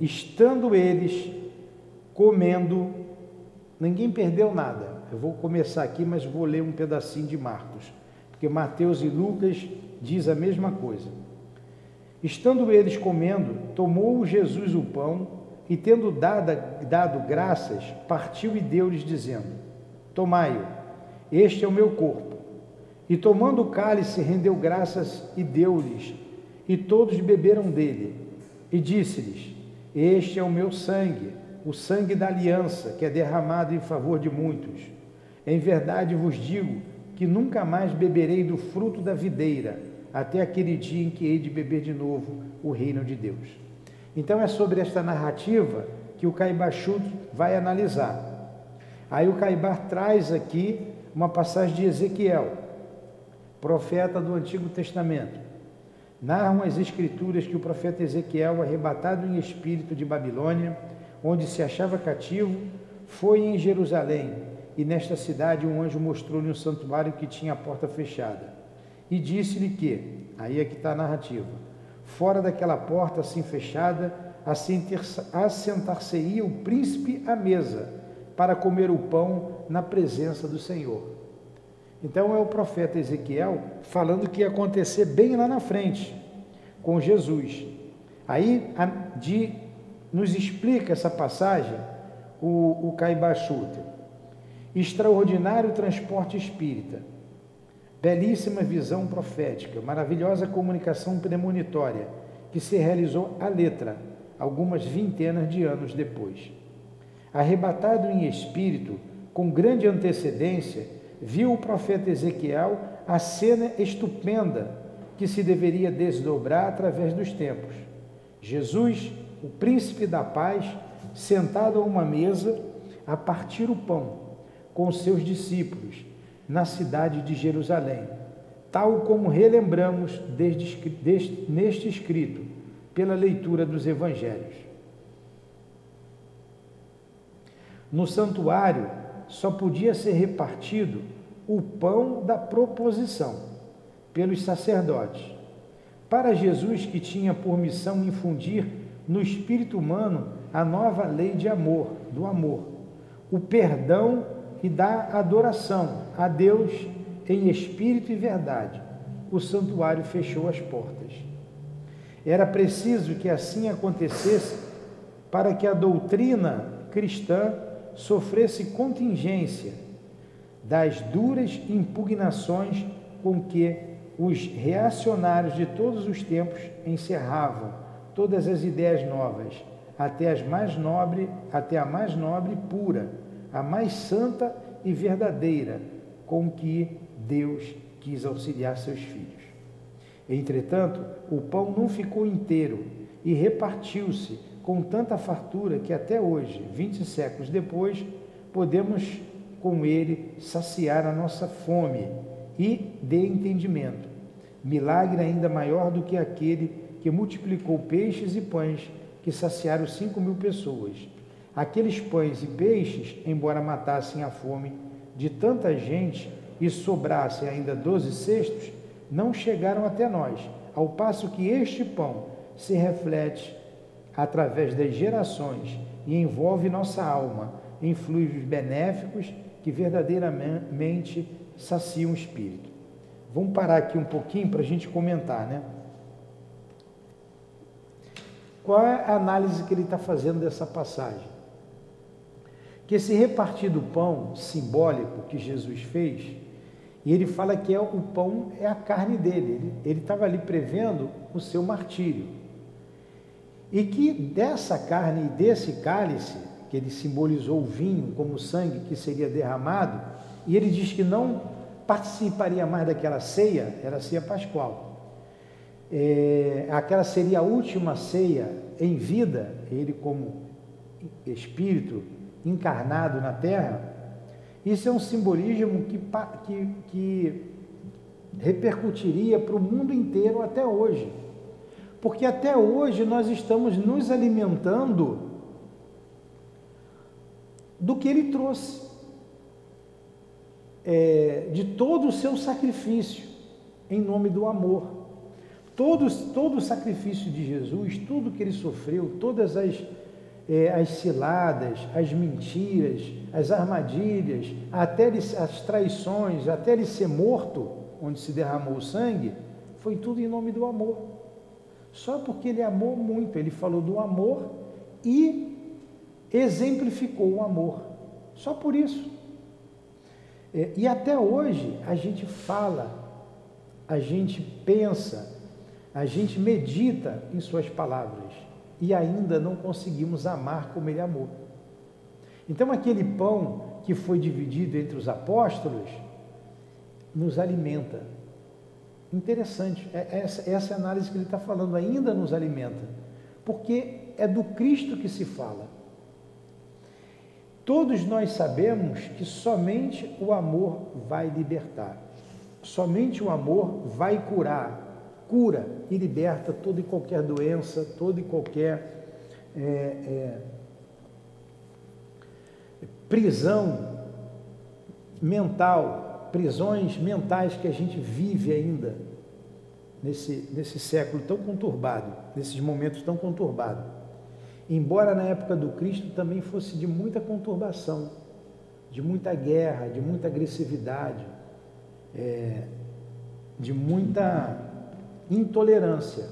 Estando eles comendo, ninguém perdeu nada. Eu vou começar aqui, mas vou ler um pedacinho de Marcos, porque Mateus e Lucas diz a mesma coisa. Estando eles comendo, tomou Jesus o pão e, tendo dado, dado graças, partiu e deu-lhes, dizendo: Tomai-o, este é o meu corpo. E tomando o cálice, rendeu graças e deu-lhes, e todos beberam dele. E disse-lhes: Este é o meu sangue, o sangue da aliança, que é derramado em favor de muitos. Em verdade vos digo que nunca mais beberei do fruto da videira até aquele dia em que hei de beber de novo o reino de Deus. Então é sobre esta narrativa que o Caibachut vai analisar. Aí o Caibar traz aqui uma passagem de Ezequiel, profeta do Antigo Testamento. Narram as escrituras que o profeta Ezequiel, arrebatado em espírito de Babilônia, onde se achava cativo, foi em Jerusalém, e nesta cidade um anjo mostrou-lhe um santuário que tinha a porta fechada e disse-lhe que, aí é que está a narrativa, fora daquela porta assim fechada, assentar-se-ia o príncipe à mesa para comer o pão na presença do Senhor. Então é o profeta Ezequiel falando que ia acontecer bem lá na frente com Jesus. Aí de, nos explica essa passagem o, o Caibachuta. Extraordinário transporte espírita Belíssima visão profética, maravilhosa comunicação premonitória, que se realizou à letra, algumas vintenas de anos depois. Arrebatado em espírito, com grande antecedência, viu o profeta Ezequiel a cena estupenda que se deveria desdobrar através dos tempos. Jesus, o príncipe da paz, sentado a uma mesa, a partir o pão, com seus discípulos, na cidade de Jerusalém, tal como relembramos desde, desde, neste escrito, pela leitura dos evangelhos. No santuário só podia ser repartido o pão da proposição pelos sacerdotes. Para Jesus, que tinha por missão infundir no espírito humano a nova lei de amor, do amor, o perdão e da adoração a Deus em espírito e verdade, o santuário fechou as portas. Era preciso que assim acontecesse para que a doutrina cristã sofresse contingência das duras impugnações com que os reacionários de todos os tempos encerravam todas as ideias novas, até as mais nobre, até a mais nobre e pura a mais santa e verdadeira com que Deus quis auxiliar seus filhos. Entretanto, o pão não ficou inteiro e repartiu-se com tanta fartura que até hoje, vinte séculos depois, podemos com ele saciar a nossa fome e de entendimento. Milagre ainda maior do que aquele que multiplicou peixes e pães que saciaram cinco mil pessoas Aqueles pães e peixes, embora matassem a fome de tanta gente e sobrassem ainda doze cestos, não chegaram até nós, ao passo que este pão se reflete através das gerações e envolve nossa alma em fluidos benéficos que verdadeiramente saciam o espírito. Vamos parar aqui um pouquinho para a gente comentar, né? Qual é a análise que ele está fazendo dessa passagem? que esse repartir do pão simbólico que Jesus fez, e ele fala que é o pão é a carne dele, ele estava ali prevendo o seu martírio. E que dessa carne e desse cálice, que ele simbolizou o vinho como sangue que seria derramado, e ele diz que não participaria mais daquela ceia, era a ceia pascual. É, aquela seria a última ceia em vida, ele como espírito encarnado na Terra, isso é um simbolismo que, que, que repercutiria para o mundo inteiro até hoje. Porque até hoje nós estamos nos alimentando do que ele trouxe, é, de todo o seu sacrifício em nome do amor. Todo, todo o sacrifício de Jesus, tudo que ele sofreu, todas as, é, as ciladas, as mentiras, as armadilhas, até ele, as traições, até ele ser morto, onde se derramou o sangue, foi tudo em nome do amor. Só porque ele amou muito, ele falou do amor e exemplificou o amor. Só por isso. É, e até hoje a gente fala, a gente pensa, a gente medita em Suas palavras e ainda não conseguimos amar como Ele amou. Então, aquele pão que foi dividido entre os apóstolos nos alimenta. Interessante, é essa, essa análise que ele está falando ainda nos alimenta, porque é do Cristo que se fala. Todos nós sabemos que somente o amor vai libertar, somente o amor vai curar, cura e liberta toda e qualquer doença, toda e qualquer é, é, prisão mental, prisões mentais que a gente vive ainda nesse, nesse século tão conturbado, nesses momentos tão conturbados. Embora na época do Cristo também fosse de muita conturbação, de muita guerra, de muita agressividade, é, de muita intolerância.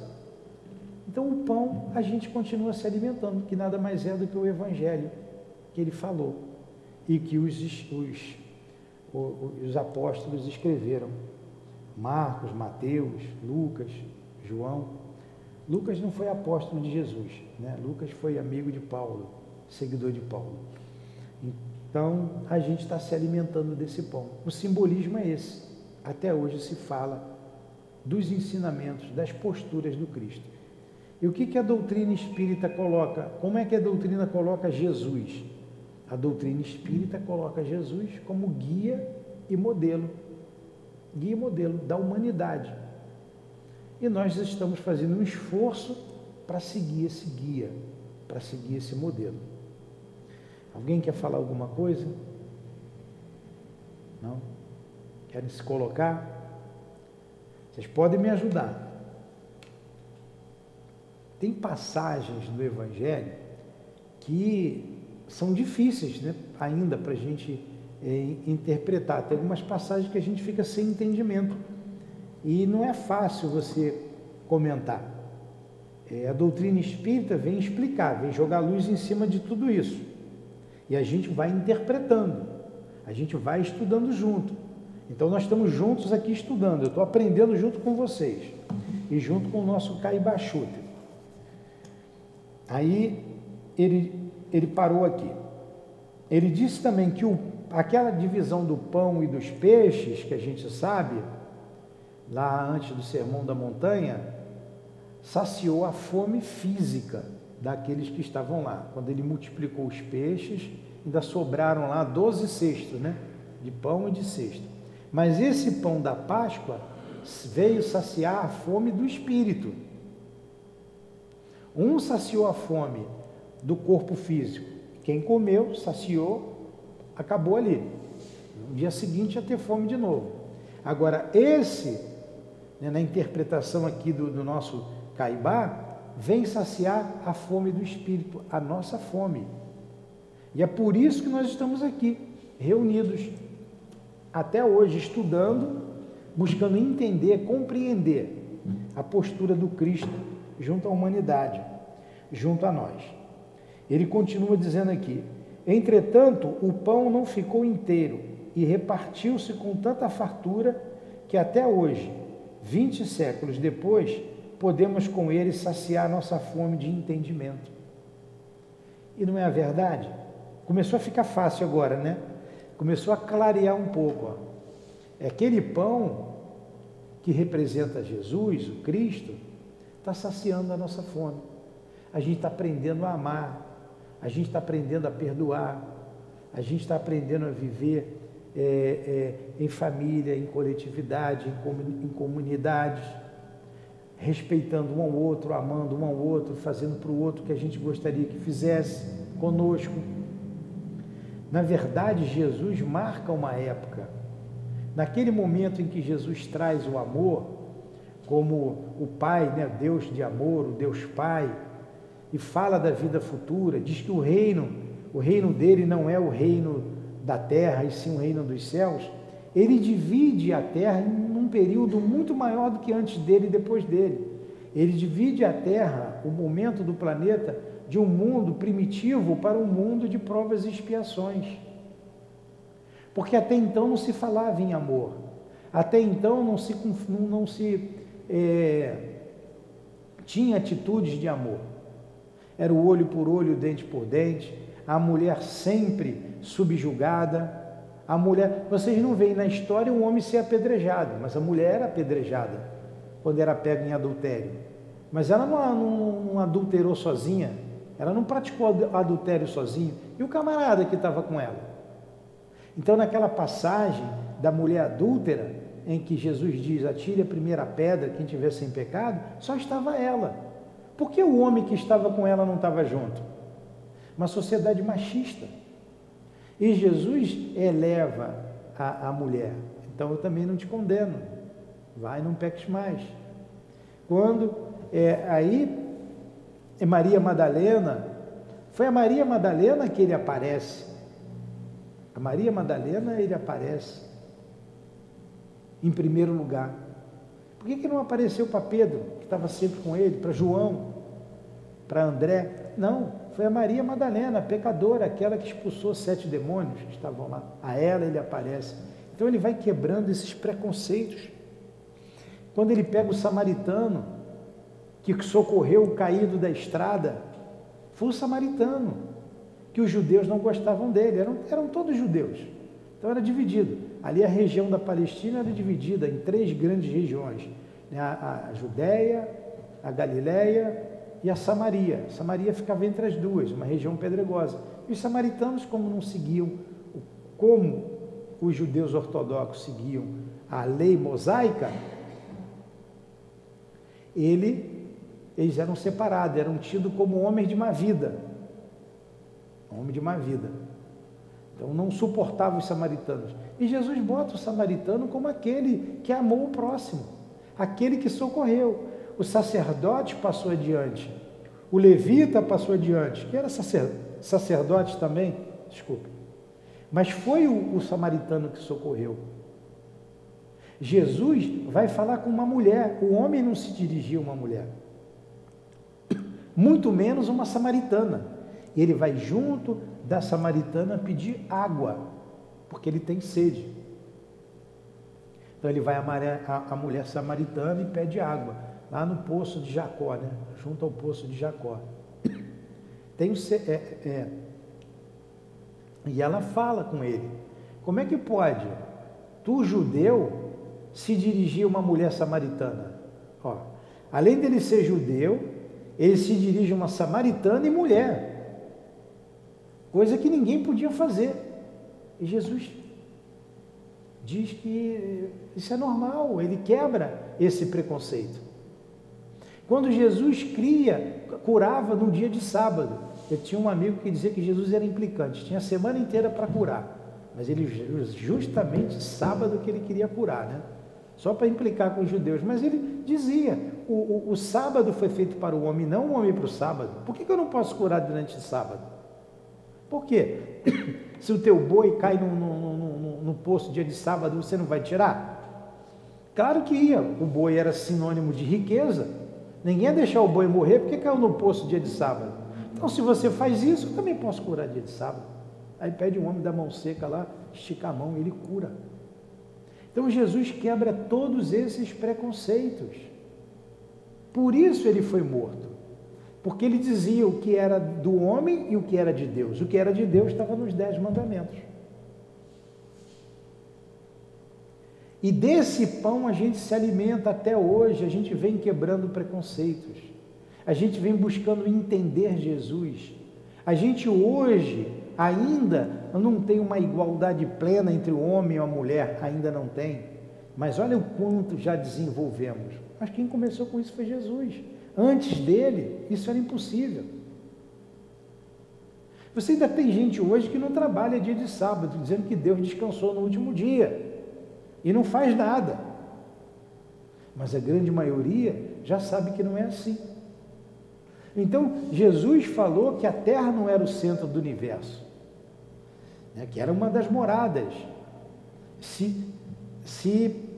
Então o pão a gente continua se alimentando, que nada mais é do que o Evangelho que ele falou e que os, os, os apóstolos escreveram. Marcos, Mateus, Lucas, João. Lucas não foi apóstolo de Jesus, né? Lucas foi amigo de Paulo, seguidor de Paulo. Então a gente está se alimentando desse pão. O simbolismo é esse. Até hoje se fala dos ensinamentos, das posturas do Cristo. E o que, que a doutrina espírita coloca? Como é que a doutrina coloca Jesus? A doutrina espírita coloca Jesus como guia e modelo guia e modelo da humanidade. E nós estamos fazendo um esforço para seguir esse guia, para seguir esse modelo. Alguém quer falar alguma coisa? Não? Querem se colocar? Vocês podem me ajudar. Tem passagens do Evangelho que são difíceis né, ainda para a gente é, interpretar. Tem algumas passagens que a gente fica sem entendimento e não é fácil você comentar. É, a doutrina espírita vem explicar, vem jogar luz em cima de tudo isso. E a gente vai interpretando, a gente vai estudando junto. Então nós estamos juntos aqui estudando, eu estou aprendendo junto com vocês e junto com o nosso Caibachuta. Aí ele, ele parou aqui. Ele disse também que o aquela divisão do pão e dos peixes que a gente sabe, lá antes do Sermão da Montanha, saciou a fome física daqueles que estavam lá. Quando ele multiplicou os peixes, ainda sobraram lá 12 cestos, né? De pão e de cesto. Mas esse pão da Páscoa veio saciar a fome do espírito. Um saciou a fome do corpo físico. Quem comeu, saciou acabou ali. No dia seguinte ia ter fome de novo. Agora, esse, né, na interpretação aqui do, do nosso Caibá, vem saciar a fome do Espírito, a nossa fome. E é por isso que nós estamos aqui, reunidos, até hoje, estudando, buscando entender, compreender a postura do Cristo junto à humanidade, junto a nós. Ele continua dizendo aqui: Entretanto, o pão não ficou inteiro e repartiu-se com tanta fartura que até hoje, vinte séculos depois, podemos com ele saciar nossa fome de entendimento. E não é a verdade? Começou a ficar fácil agora, né? Começou a clarear um pouco. Ó. É aquele pão que representa Jesus, o Cristo, está saciando a nossa fome. A gente está aprendendo a amar, a gente está aprendendo a perdoar, a gente está aprendendo a viver é, é, em família, em coletividade, em, em comunidades, respeitando um ao outro, amando um ao outro, fazendo para o outro o que a gente gostaria que fizesse conosco. Na verdade, Jesus marca uma época. Naquele momento em que Jesus traz o amor, como o Pai, né, Deus de amor, o Deus Pai, e fala da vida futura, diz que o reino, o reino dele não é o reino da terra, e sim o reino dos céus. Ele divide a terra em um período muito maior do que antes dele e depois dele. Ele divide a terra, o momento do planeta, de um mundo primitivo para um mundo de provas e expiações. Porque até então não se falava em amor, até então não se, não, se é, tinha atitudes de amor. Era o olho por olho, dente por dente, a mulher sempre subjugada. A mulher, vocês não veem na história o homem ser apedrejado, mas a mulher era apedrejada quando era pega em adultério. Mas ela não, não, não adulterou sozinha, ela não praticou adultério sozinha. E o camarada que estava com ela? Então, naquela passagem da mulher adúltera, em que Jesus diz: atire a primeira pedra, quem tiver sem pecado, só estava ela. Por que o homem que estava com ela não estava junto? Uma sociedade machista. E Jesus eleva a, a mulher. Então eu também não te condeno. Vai, não peques mais. Quando é, aí é Maria Madalena, foi a Maria Madalena que ele aparece. A Maria Madalena ele aparece em primeiro lugar. Por que, que não apareceu para Pedro, que estava sempre com ele, para João, para André? Não, foi a Maria Madalena, a pecadora, aquela que expulsou sete demônios que estavam lá. A ela ele aparece. Então ele vai quebrando esses preconceitos. Quando ele pega o samaritano, que socorreu o caído da estrada, foi o samaritano, que os judeus não gostavam dele, eram, eram todos judeus. Então era dividido. Ali a região da Palestina era dividida em três grandes regiões: né? a, a Judéia, a Galiléia e a Samaria. Samaria ficava entre as duas, uma região pedregosa. E os samaritanos, como não seguiam, como os judeus ortodoxos seguiam a lei mosaica, ele, eles eram separados, eram tidos como homens de má vida. Homem de má vida. Então não suportava os samaritanos. E Jesus bota o samaritano como aquele que amou o próximo, aquele que socorreu. O sacerdote passou adiante, o levita passou adiante, que era sacerdote também, desculpe. Mas foi o, o samaritano que socorreu. Jesus vai falar com uma mulher, o homem não se dirigia a uma mulher, muito menos uma samaritana. Ele vai junto da samaritana pedir água, porque ele tem sede. Então ele vai a, mulher samaritana e pede água, lá no poço de Jacó, né? junto ao poço de Jacó. Tem o, é, é, e ela fala com ele: como é que pode tu, judeu, se dirigir a uma mulher samaritana? Ó, além dele ser judeu, ele se dirige a uma samaritana e mulher coisa que ninguém podia fazer. E Jesus diz que isso é normal, ele quebra esse preconceito. Quando Jesus cria, curava no dia de sábado. Eu tinha um amigo que dizia que Jesus era implicante, tinha a semana inteira para curar, mas ele justamente sábado que ele queria curar, né? Só para implicar com os judeus. Mas ele dizia: o, o, o sábado foi feito para o homem, não o homem para o sábado. Por que, que eu não posso curar durante o sábado? Por quê? Se o teu boi cai no, no, no, no poço dia de sábado, você não vai tirar? Claro que ia. O boi era sinônimo de riqueza. Ninguém ia deixar o boi morrer porque caiu no poço dia de sábado. Então, se você faz isso, eu também posso curar dia de sábado. Aí pede um homem da mão seca lá, estica a mão, ele cura. Então Jesus quebra todos esses preconceitos. Por isso ele foi morto. Porque ele dizia o que era do homem e o que era de Deus. O que era de Deus estava nos dez mandamentos. E desse pão a gente se alimenta até hoje, a gente vem quebrando preconceitos, a gente vem buscando entender Jesus. A gente hoje ainda não tem uma igualdade plena entre o homem e a mulher, ainda não tem. Mas olha o quanto já desenvolvemos. Mas quem começou com isso foi Jesus. Antes dele, isso era impossível. Você ainda tem gente hoje que não trabalha dia de sábado, dizendo que Deus descansou no último dia e não faz nada. Mas a grande maioria já sabe que não é assim. Então, Jesus falou que a Terra não era o centro do universo, né, que era uma das moradas. Se, se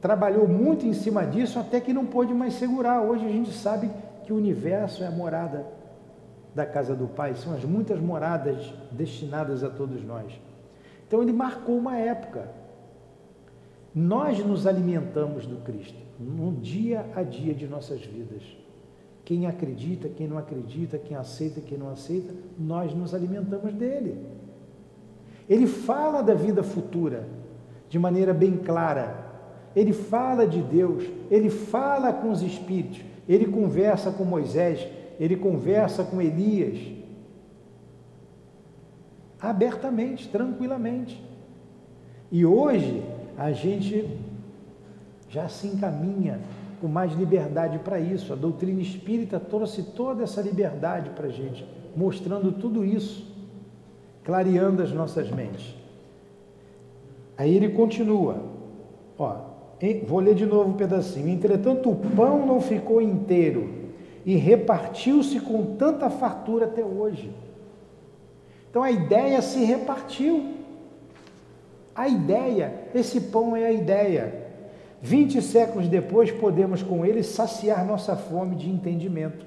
trabalhou muito em cima disso até que não pôde mais segurar. Hoje a gente sabe que o universo é a morada da casa do Pai, são as muitas moradas destinadas a todos nós. Então ele marcou uma época. Nós nos alimentamos do Cristo no dia a dia de nossas vidas. Quem acredita, quem não acredita, quem aceita, quem não aceita, nós nos alimentamos dele. Ele fala da vida futura de maneira bem clara. Ele fala de Deus, ele fala com os espíritos, ele conversa com Moisés, ele conversa com Elias. Abertamente, tranquilamente. E hoje a gente já se encaminha com mais liberdade para isso. A doutrina espírita trouxe toda essa liberdade para a gente, mostrando tudo isso, clareando as nossas mentes. Aí ele continua, ó, vou ler de novo um pedacinho. Entretanto, o pão não ficou inteiro e repartiu-se com tanta fartura até hoje. Então a ideia se repartiu. A ideia, esse pão é a ideia. Vinte séculos depois, podemos com ele saciar nossa fome de entendimento.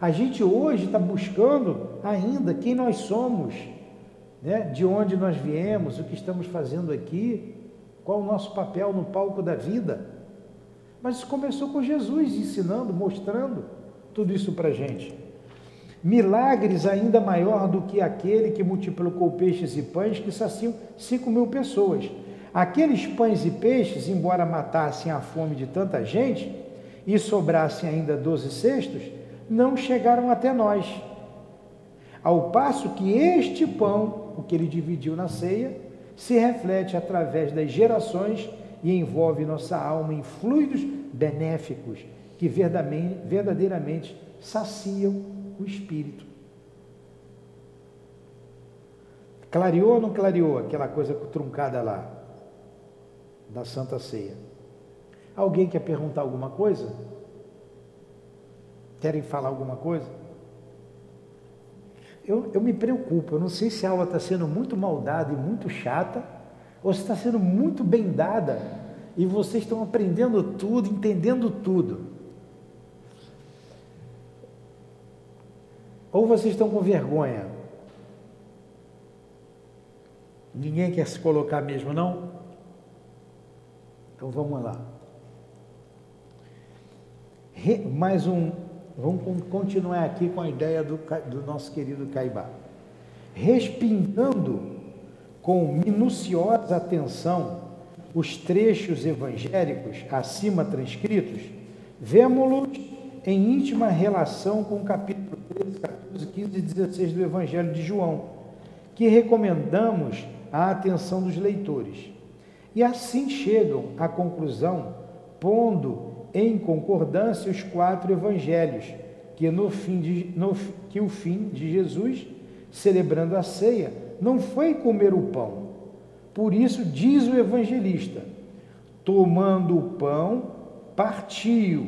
A gente hoje está buscando ainda quem nós somos, né? de onde nós viemos, o que estamos fazendo aqui, qual o nosso papel no palco da vida. Mas isso começou com Jesus ensinando, mostrando tudo isso para a gente. Milagres ainda maior do que aquele que multiplicou peixes e pães que saciam cinco mil pessoas. Aqueles pães e peixes, embora matassem a fome de tanta gente e sobrassem ainda doze cestos, não chegaram até nós. Ao passo que este pão, o que ele dividiu na ceia, se reflete através das gerações e envolve nossa alma em fluidos benéficos que verdadeiramente saciam o espírito. Clareou ou não clareou aquela coisa truncada lá? da Santa Ceia. Alguém quer perguntar alguma coisa? Querem falar alguma coisa? Eu, eu me preocupo, eu não sei se a aula está sendo muito maldada e muito chata, ou se está sendo muito bem dada e vocês estão aprendendo tudo, entendendo tudo. Ou vocês estão com vergonha? Ninguém quer se colocar mesmo, não? Então vamos lá. Re, mais um, vamos continuar aqui com a ideia do, do nosso querido Caibá. Respingando com minuciosa atenção os trechos evangélicos acima transcritos, vemos-los em íntima relação com o capítulo 13, 14, 15 e 16 do Evangelho de João, que recomendamos à atenção dos leitores. E assim chegam à conclusão, pondo em concordância os quatro evangelhos, que no fim de, no, que o fim de Jesus, celebrando a ceia, não foi comer o pão. Por isso diz o evangelista: tomando o pão, partiu,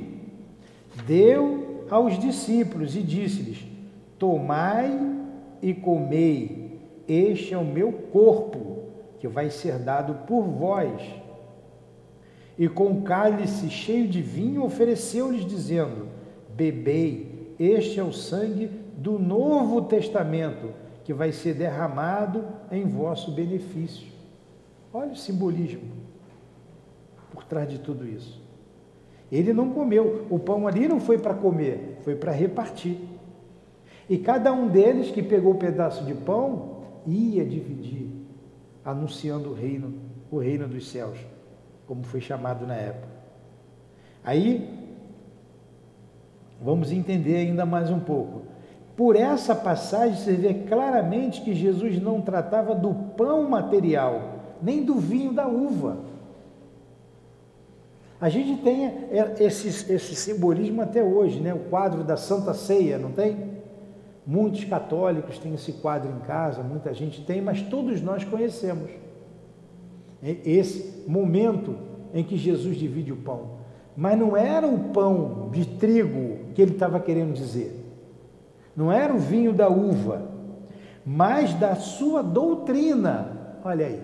deu aos discípulos e disse-lhes: Tomai e comei, este é o meu corpo que vai ser dado por vós. E com cálice cheio de vinho ofereceu-lhes, dizendo: Bebei, este é o sangue do Novo Testamento, que vai ser derramado em vosso benefício. Olha o simbolismo por trás de tudo isso. Ele não comeu, o pão ali não foi para comer, foi para repartir. E cada um deles que pegou o um pedaço de pão ia dividir anunciando o reino, o reino dos céus, como foi chamado na época. Aí, vamos entender ainda mais um pouco. Por essa passagem você vê claramente que Jesus não tratava do pão material, nem do vinho da uva. A gente tem esse, esse simbolismo até hoje, né? o quadro da Santa Ceia, não tem? Muitos católicos têm esse quadro em casa, muita gente tem, mas todos nós conhecemos esse momento em que Jesus divide o pão. Mas não era o pão de trigo que ele estava querendo dizer. Não era o vinho da uva, mas da sua doutrina. Olha aí,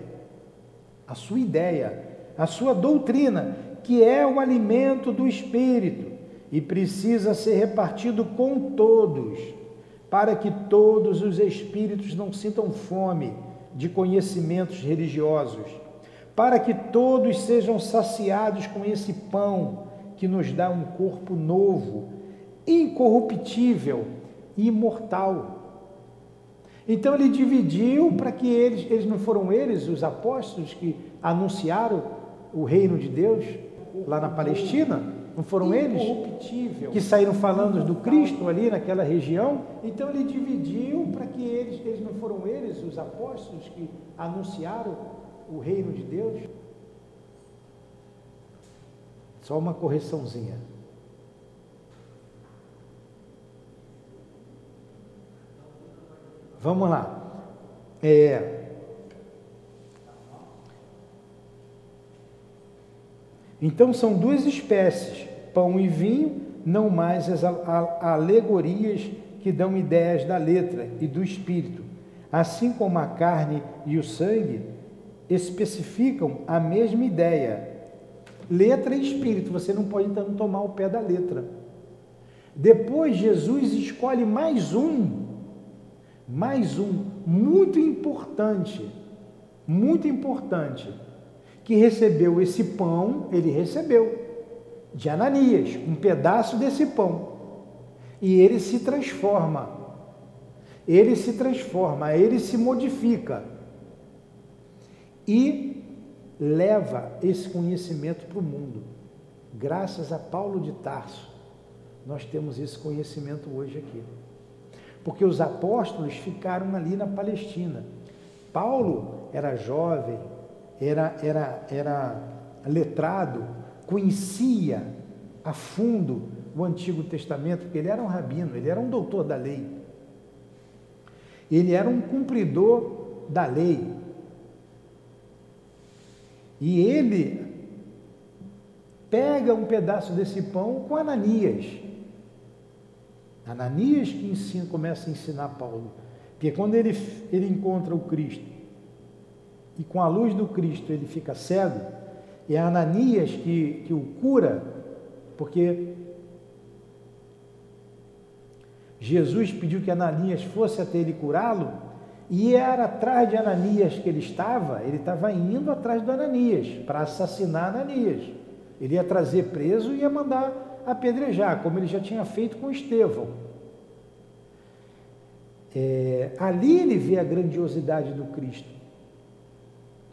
a sua ideia, a sua doutrina, que é o alimento do espírito e precisa ser repartido com todos, para que todos os espíritos não sintam fome de conhecimentos religiosos, para que todos sejam saciados com esse pão que nos dá um corpo novo, incorruptível e imortal. Então ele dividiu para que eles, eles não foram eles, os apóstolos, que anunciaram o reino de Deus lá na Palestina? Não foram eles que saíram falando do Cristo ali naquela região? Então ele dividiu para que eles, eles não foram eles, os apóstolos, que anunciaram o reino de Deus? Só uma correçãozinha. Vamos lá. É, Então são duas espécies, pão e vinho, não mais as alegorias que dão ideias da letra e do espírito, assim como a carne e o sangue especificam a mesma ideia. Letra e espírito, você não pode então tomar o pé da letra. Depois Jesus escolhe mais um, mais um, muito importante, muito importante que recebeu esse pão, ele recebeu de Ananias, um pedaço desse pão. E ele se transforma. Ele se transforma, ele se modifica. E leva esse conhecimento para o mundo. Graças a Paulo de Tarso, nós temos esse conhecimento hoje aqui. Porque os apóstolos ficaram ali na Palestina. Paulo era jovem, era, era, era letrado, conhecia a fundo o Antigo Testamento, porque ele era um rabino, ele era um doutor da lei. Ele era um cumpridor da lei. E ele pega um pedaço desse pão com Ananias. Ananias que ensina, começa a ensinar Paulo. Porque quando ele, ele encontra o Cristo, e com a luz do Cristo ele fica cego, é Ananias que, que o cura, porque Jesus pediu que Ananias fosse até ele curá-lo, e era atrás de Ananias que ele estava, ele estava indo atrás do Ananias para assassinar Ananias. Ele ia trazer preso e ia mandar apedrejar, como ele já tinha feito com Estevão. É, ali ele vê a grandiosidade do Cristo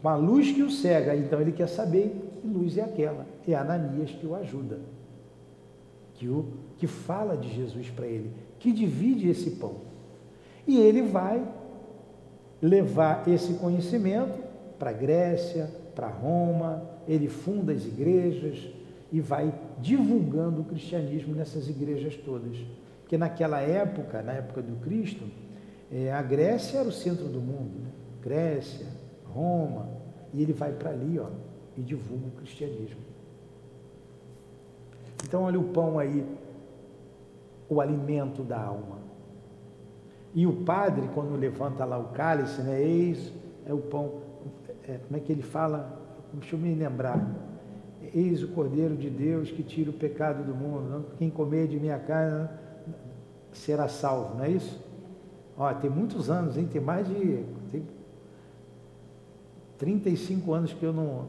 com a luz que o cega. Então ele quer saber que luz é aquela. É Ananias que o ajuda, que, o, que fala de Jesus para ele, que divide esse pão. E ele vai levar esse conhecimento para a Grécia, para Roma, ele funda as igrejas e vai divulgando o cristianismo nessas igrejas todas. Porque naquela época, na época do Cristo, é, a Grécia era o centro do mundo. Né? Grécia, Roma, e ele vai para ali ó, e divulga o cristianismo. Então, olha o pão aí, o alimento da alma. E o padre, quando levanta lá o cálice, né, eis é o pão, é, como é que ele fala? Deixa eu me lembrar. Eis o Cordeiro de Deus que tira o pecado do mundo. Quem comer de minha carne será salvo, não é isso? Ó, tem muitos anos, hein? Tem mais de. Tem 35 anos que eu não,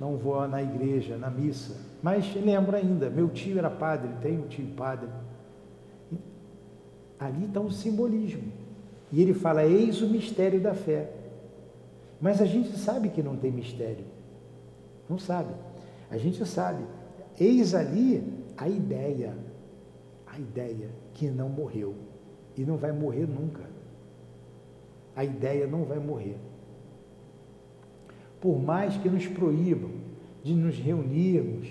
não vou na igreja, na missa. Mas lembro ainda, meu tio era padre, tem um tio padre. Ali está o simbolismo. E ele fala, eis o mistério da fé. Mas a gente sabe que não tem mistério. Não sabe. A gente sabe. Eis ali a ideia. A ideia que não morreu. E não vai morrer nunca. A ideia não vai morrer por mais que nos proíbam de nos reunirmos,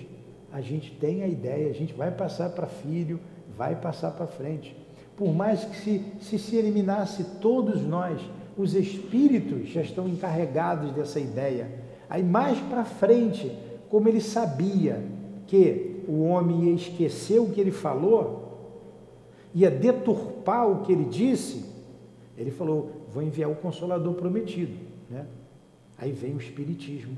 a gente tem a ideia, a gente vai passar para filho, vai passar para frente. Por mais que se, se se eliminasse todos nós, os espíritos já estão encarregados dessa ideia. Aí mais para frente, como ele sabia que o homem ia esquecer o que ele falou, ia deturpar o que ele disse, ele falou: Vou enviar o Consolador prometido. Né? Aí vem o Espiritismo.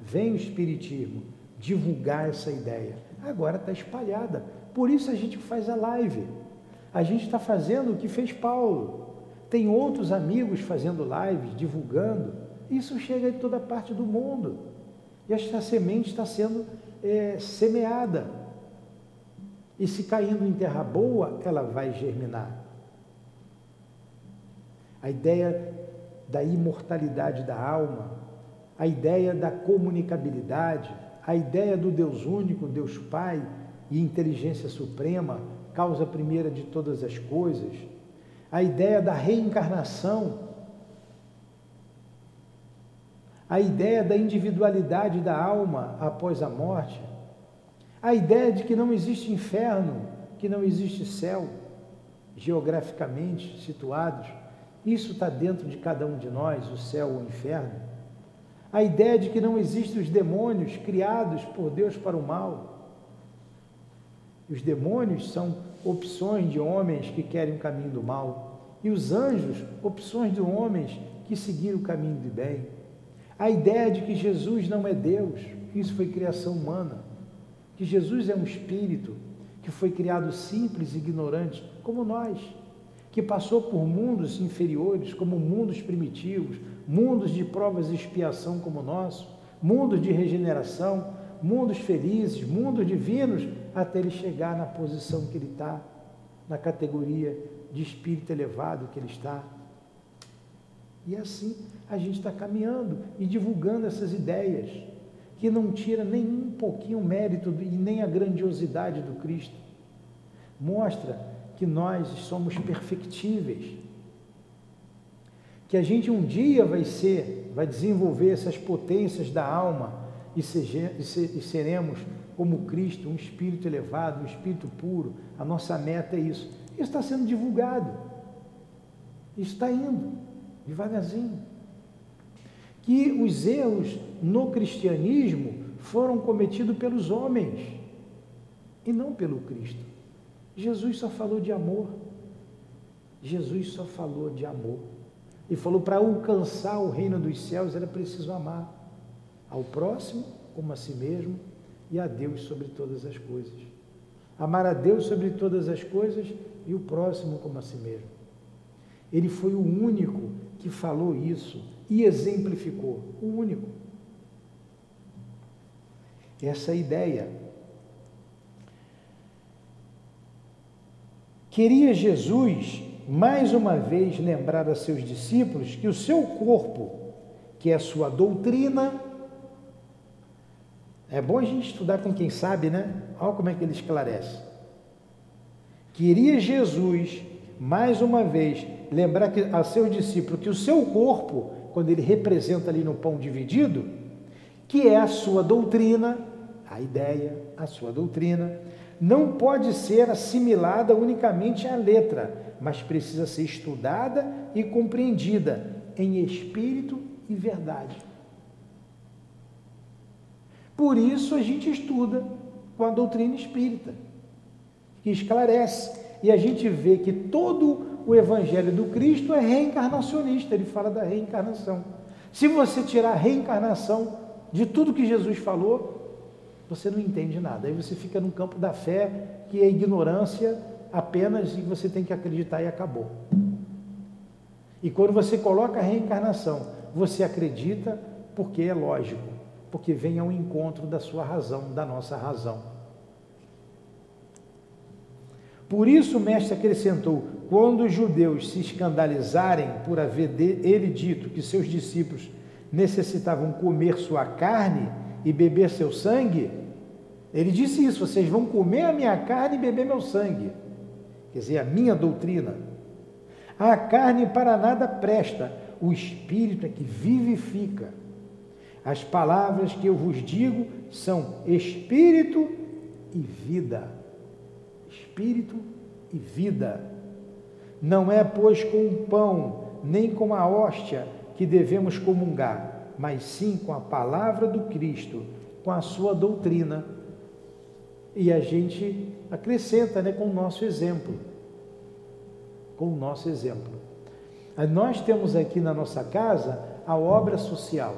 Vem o Espiritismo divulgar essa ideia. Agora está espalhada. Por isso a gente faz a live. A gente está fazendo o que fez Paulo. Tem outros amigos fazendo lives, divulgando. Isso chega de toda parte do mundo. E esta semente está sendo é, semeada. E se caindo em terra boa, ela vai germinar. A ideia da imortalidade da alma, a ideia da comunicabilidade, a ideia do Deus único, Deus Pai e inteligência suprema, causa primeira de todas as coisas, a ideia da reencarnação, a ideia da individualidade da alma após a morte, a ideia de que não existe inferno, que não existe céu, geograficamente situados, isso está dentro de cada um de nós, o céu ou o inferno. A ideia de que não existem os demônios criados por Deus para o mal. Os demônios são opções de homens que querem o caminho do mal. E os anjos, opções de homens que seguiram o caminho do bem. A ideia de que Jesus não é Deus, isso foi criação humana, que Jesus é um espírito que foi criado simples e ignorante, como nós, que passou por mundos inferiores, como mundos primitivos, mundos de provas e expiação como o nosso, mundos de regeneração, mundos felizes, mundos divinos, até ele chegar na posição que ele está, na categoria de espírito elevado que ele está. E assim a gente está caminhando e divulgando essas ideias, que não tira nem um pouquinho o mérito e nem a grandiosidade do Cristo. Mostra que nós somos perfectíveis, que a gente um dia vai ser, vai desenvolver essas potências da alma e, seja, e, ser, e seremos como Cristo, um espírito elevado, um espírito puro. A nossa meta é isso. Isso está sendo divulgado. Isso está indo devagarzinho. Que os erros no cristianismo foram cometidos pelos homens e não pelo Cristo. Jesus só falou de amor. Jesus só falou de amor. E falou para alcançar o reino dos céus era preciso amar ao próximo como a si mesmo e a Deus sobre todas as coisas. Amar a Deus sobre todas as coisas e o próximo como a si mesmo. Ele foi o único que falou isso e exemplificou. O único. Essa ideia. Queria Jesus, mais uma vez, lembrar a seus discípulos que o seu corpo, que é a sua doutrina, é bom a gente estudar com quem sabe, né? Olha como é que ele esclarece. Queria Jesus, mais uma vez, lembrar que, a seus discípulos que o seu corpo, quando ele representa ali no pão dividido, que é a sua doutrina, a ideia, a sua doutrina, não pode ser assimilada unicamente à letra, mas precisa ser estudada e compreendida em espírito e verdade. Por isso a gente estuda com a doutrina espírita, que esclarece, e a gente vê que todo o evangelho do Cristo é reencarnacionista, ele fala da reencarnação. Se você tirar a reencarnação de tudo que Jesus falou, você não entende nada. Aí você fica no campo da fé, que é ignorância apenas e você tem que acreditar e acabou. E quando você coloca a reencarnação, você acredita porque é lógico, porque vem ao encontro da sua razão, da nossa razão. Por isso o mestre acrescentou: quando os judeus se escandalizarem por haver ele dito que seus discípulos necessitavam comer sua carne e beber seu sangue, ele disse isso: vocês vão comer a minha carne e beber meu sangue. Quer dizer, a minha doutrina. A carne para nada presta, o espírito é que vivifica. As palavras que eu vos digo são espírito e vida espírito e vida. Não é, pois, com o pão, nem com a hóstia que devemos comungar, mas sim com a palavra do Cristo, com a sua doutrina. E a gente acrescenta né, com o nosso exemplo. Com o nosso exemplo. Nós temos aqui na nossa casa a obra social.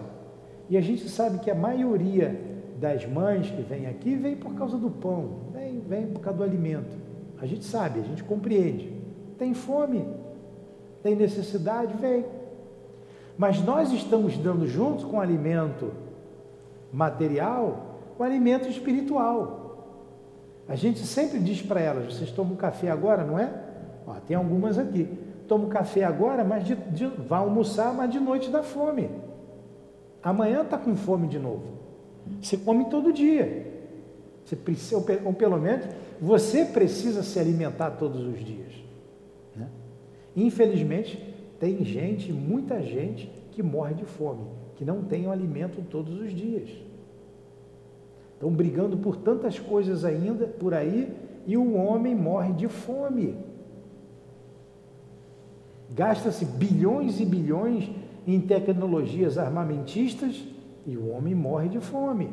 E a gente sabe que a maioria das mães que vem aqui vem por causa do pão, vem, vem por causa do alimento. A gente sabe, a gente compreende. Tem fome, tem necessidade, vem. Mas nós estamos dando juntos com o alimento material, o alimento espiritual. A gente sempre diz para elas: vocês tomam café agora, não é? Ó, tem algumas aqui. Toma café agora, mas de, de, vai almoçar, mas de noite dá fome. Amanhã está com fome de novo. Você come todo dia. Você precisa, ou pelo menos, você precisa se alimentar todos os dias. Né? Infelizmente, tem gente, muita gente, que morre de fome, que não tem o alimento todos os dias. Estão brigando por tantas coisas ainda por aí e o homem morre de fome. Gasta-se bilhões e bilhões em tecnologias armamentistas e o homem morre de fome.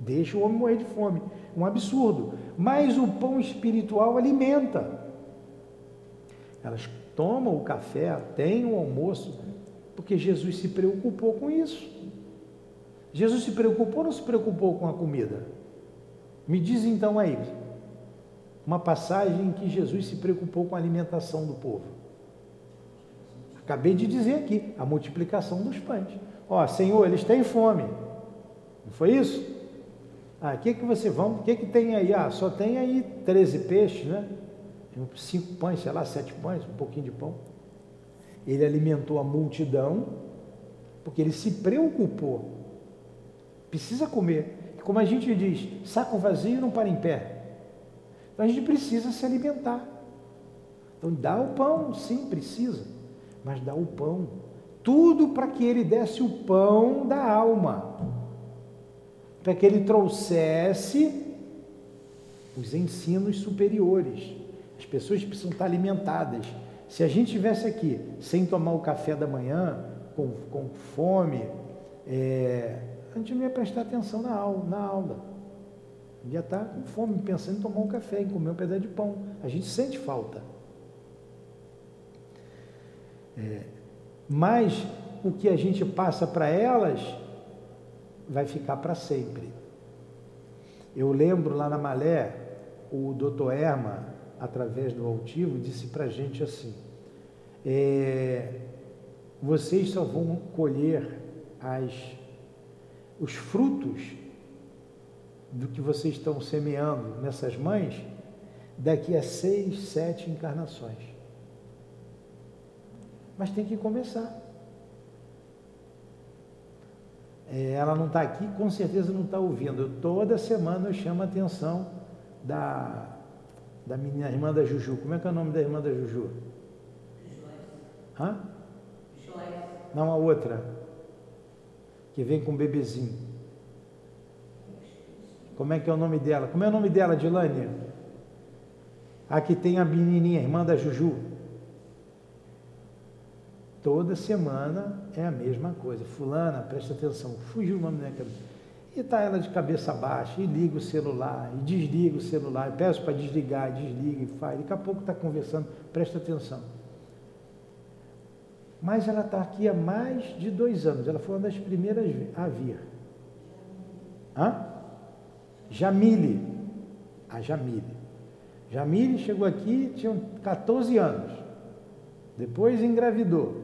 Deixa o homem morrer de fome. Um absurdo. Mas o pão espiritual alimenta. Elas tomam o café, têm o almoço, porque Jesus se preocupou com isso. Jesus se preocupou ou não se preocupou com a comida? Me diz então aí, uma passagem em que Jesus se preocupou com a alimentação do povo. Acabei de dizer aqui, a multiplicação dos pães. Ó, Senhor, eles têm fome. Não foi isso? Ah, o que que você vão? O que que tem aí? Ah, só tem aí 13 peixes, né? Cinco pães, sei lá, sete pães, um pouquinho de pão. Ele alimentou a multidão, porque ele se preocupou. Precisa comer. Como a gente diz, saco vazio não para em pé. Então a gente precisa se alimentar. Então dá o pão, sim, precisa mas dá o pão. Tudo para que ele desse o pão da alma, para que ele trouxesse os ensinos superiores. As pessoas precisam estar alimentadas. Se a gente estivesse aqui sem tomar o café da manhã, com, com fome, é, a gente não ia prestar atenção na aula. Na aula. Ia estar com fome, pensando em tomar um café, em comer um pedaço de pão. A gente sente falta. É, mas o que a gente passa para elas vai ficar para sempre. Eu lembro lá na Malé, o doutor Erma, através do altivo, disse para a gente assim: é, vocês só vão colher as, os frutos do que vocês estão semeando nessas mães daqui a seis, sete encarnações mas tem que começar. É, ela não está aqui, com certeza não está ouvindo. Toda semana eu chamo a atenção da, da minha irmã da Juju. Como é que é o nome da irmã da Juju? Hã? Não, a outra. Que vem com o bebezinho. Como é que é o nome dela? Como é o nome dela, Dilânia? A que tem a menininha, irmã da Juju. Toda semana é a mesma coisa. Fulana, presta atenção, fugiu o nome da. E está ela de cabeça baixa, e liga o celular, e desliga o celular, e peço para desligar, desliga e faz. Daqui a pouco está conversando, presta atenção. Mas ela está aqui há mais de dois anos. Ela foi uma das primeiras a vir. Hã? Jamile. A Jamile. Jamile chegou aqui, tinha 14 anos. Depois engravidou.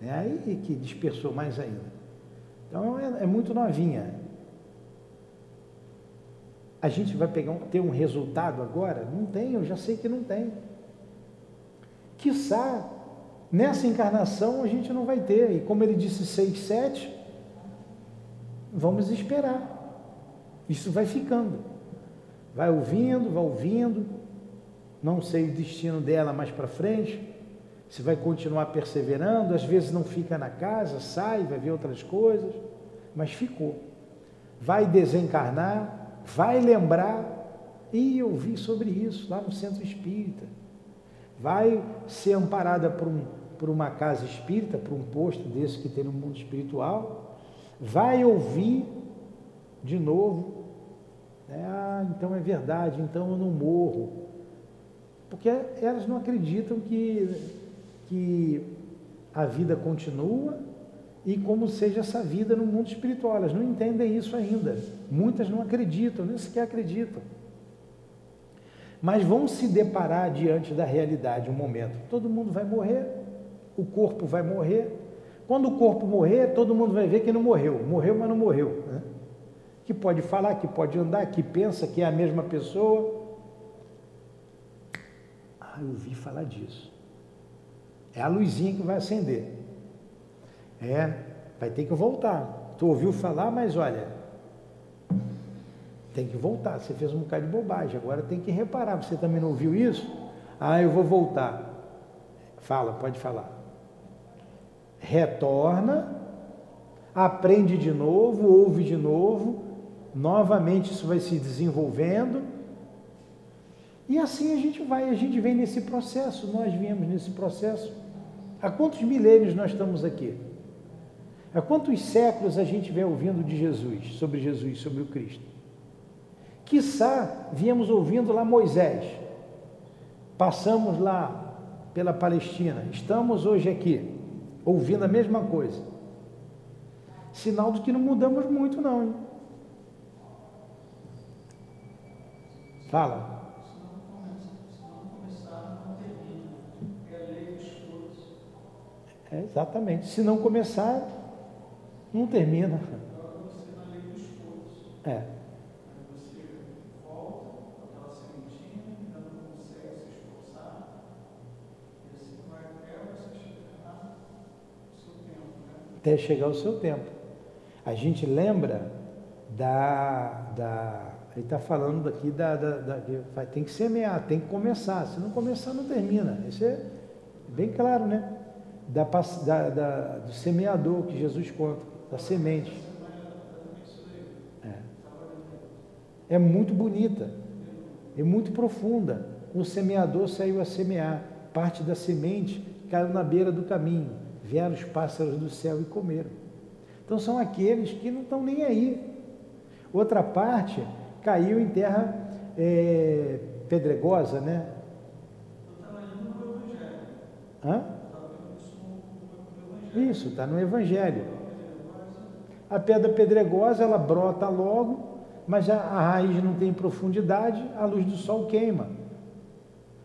É aí que dispersou mais ainda. Então é, é muito novinha. A gente vai pegar ter um resultado agora? Não tem, eu já sei que não tem. Quiçá, nessa encarnação a gente não vai ter. E como ele disse 6, 7, vamos esperar. Isso vai ficando. Vai ouvindo, vai ouvindo. Não sei o destino dela mais para frente se vai continuar perseverando, às vezes não fica na casa, sai, vai ver outras coisas, mas ficou. Vai desencarnar, vai lembrar, e eu vi sobre isso lá no centro espírita. Vai ser amparada por um, por uma casa espírita, por um posto desse que tem no mundo espiritual, vai ouvir de novo. Né? Ah, então é verdade, então eu não morro. Porque elas não acreditam que, que a vida continua e como seja essa vida no mundo espiritual. Elas não entendem isso ainda. Muitas não acreditam, nem sequer acreditam. Mas vão se deparar diante da realidade um momento. Todo mundo vai morrer, o corpo vai morrer. Quando o corpo morrer, todo mundo vai ver que não morreu. Morreu, mas não morreu. Né? Que pode falar, que pode andar, que pensa que é a mesma pessoa. Ah, eu ouvi falar disso. É a luzinha que vai acender. É, vai ter que voltar. Tu ouviu falar, mas olha, tem que voltar. Você fez um bocado de bobagem, agora tem que reparar. Você também não ouviu isso? Ah, eu vou voltar. Fala, pode falar. Retorna, aprende de novo, ouve de novo, novamente isso vai se desenvolvendo. E assim a gente vai, a gente vem nesse processo, nós viemos nesse processo. Há quantos milênios nós estamos aqui? Há quantos séculos a gente vem ouvindo de Jesus, sobre Jesus, sobre o Cristo? Quiçá viemos ouvindo lá Moisés, passamos lá pela Palestina, estamos hoje aqui, ouvindo a mesma coisa. Sinal de que não mudamos muito, não. Hein? Fala. É, exatamente. Se não começar, não termina. É. Até chegar o seu tempo. A gente lembra da. da ele está falando aqui da, da, da, tem que semear, tem que começar. Se não começar, não termina. Isso é bem claro, né? Da, da, da, do semeador que Jesus conta da semente. É. é muito bonita, é muito profunda. O semeador saiu a semear, parte da semente caiu na beira do caminho, vieram os pássaros do céu e comeram. Então são aqueles que não estão nem aí. Outra parte caiu em terra é, pedregosa, né? Hã? Isso, está no Evangelho. A pedra pedregosa, ela brota logo, mas a, a raiz não tem profundidade, a luz do sol queima.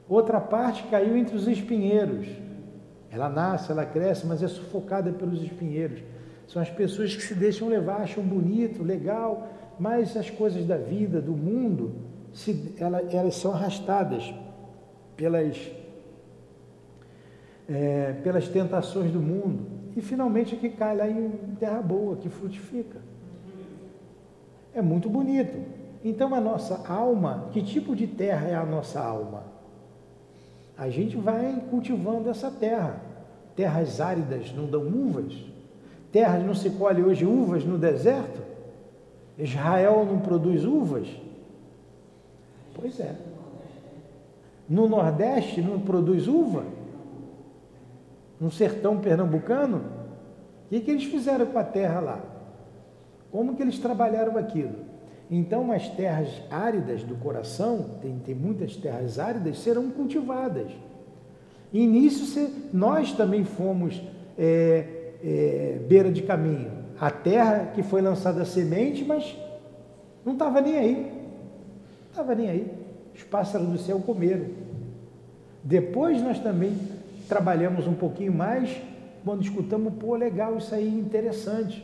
Outra parte caiu entre os espinheiros. Ela nasce, ela cresce, mas é sufocada pelos espinheiros. São as pessoas que se deixam levar, acham bonito, legal, mas as coisas da vida, do mundo, se, ela, elas são arrastadas pelas, é, pelas tentações do mundo e finalmente que cai lá em terra boa, que frutifica. É muito bonito. Então a nossa alma, que tipo de terra é a nossa alma? A gente vai cultivando essa terra. Terras áridas não dão uvas? Terras não se colhe hoje uvas no deserto? Israel não produz uvas? Pois é. No Nordeste não produz uva? No sertão pernambucano, o que, que eles fizeram com a terra lá? Como que eles trabalharam aquilo? Então, as terras áridas do coração, tem, tem muitas terras áridas, serão cultivadas. E nisso nós também fomos é, é, beira de caminho. A terra que foi lançada a semente, mas não estava nem aí. Não estava nem aí. Os pássaros do céu comeram. Depois nós também trabalhamos um pouquinho mais, quando escutamos, pô, legal, isso aí interessante.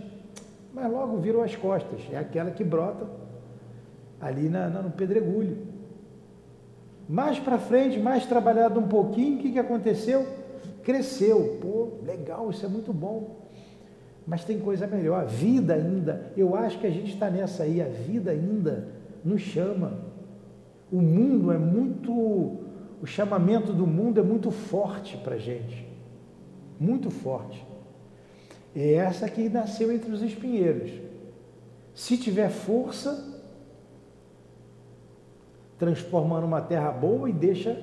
Mas logo virou as costas, é aquela que brota ali na, na no pedregulho. Mais para frente, mais trabalhado um pouquinho, o que, que aconteceu? Cresceu, pô, legal, isso é muito bom. Mas tem coisa melhor, a vida ainda, eu acho que a gente está nessa aí, a vida ainda nos chama. O mundo é muito o chamamento do mundo é muito forte para a gente. Muito forte. É essa que nasceu entre os espinheiros. Se tiver força, transforma numa terra boa e deixa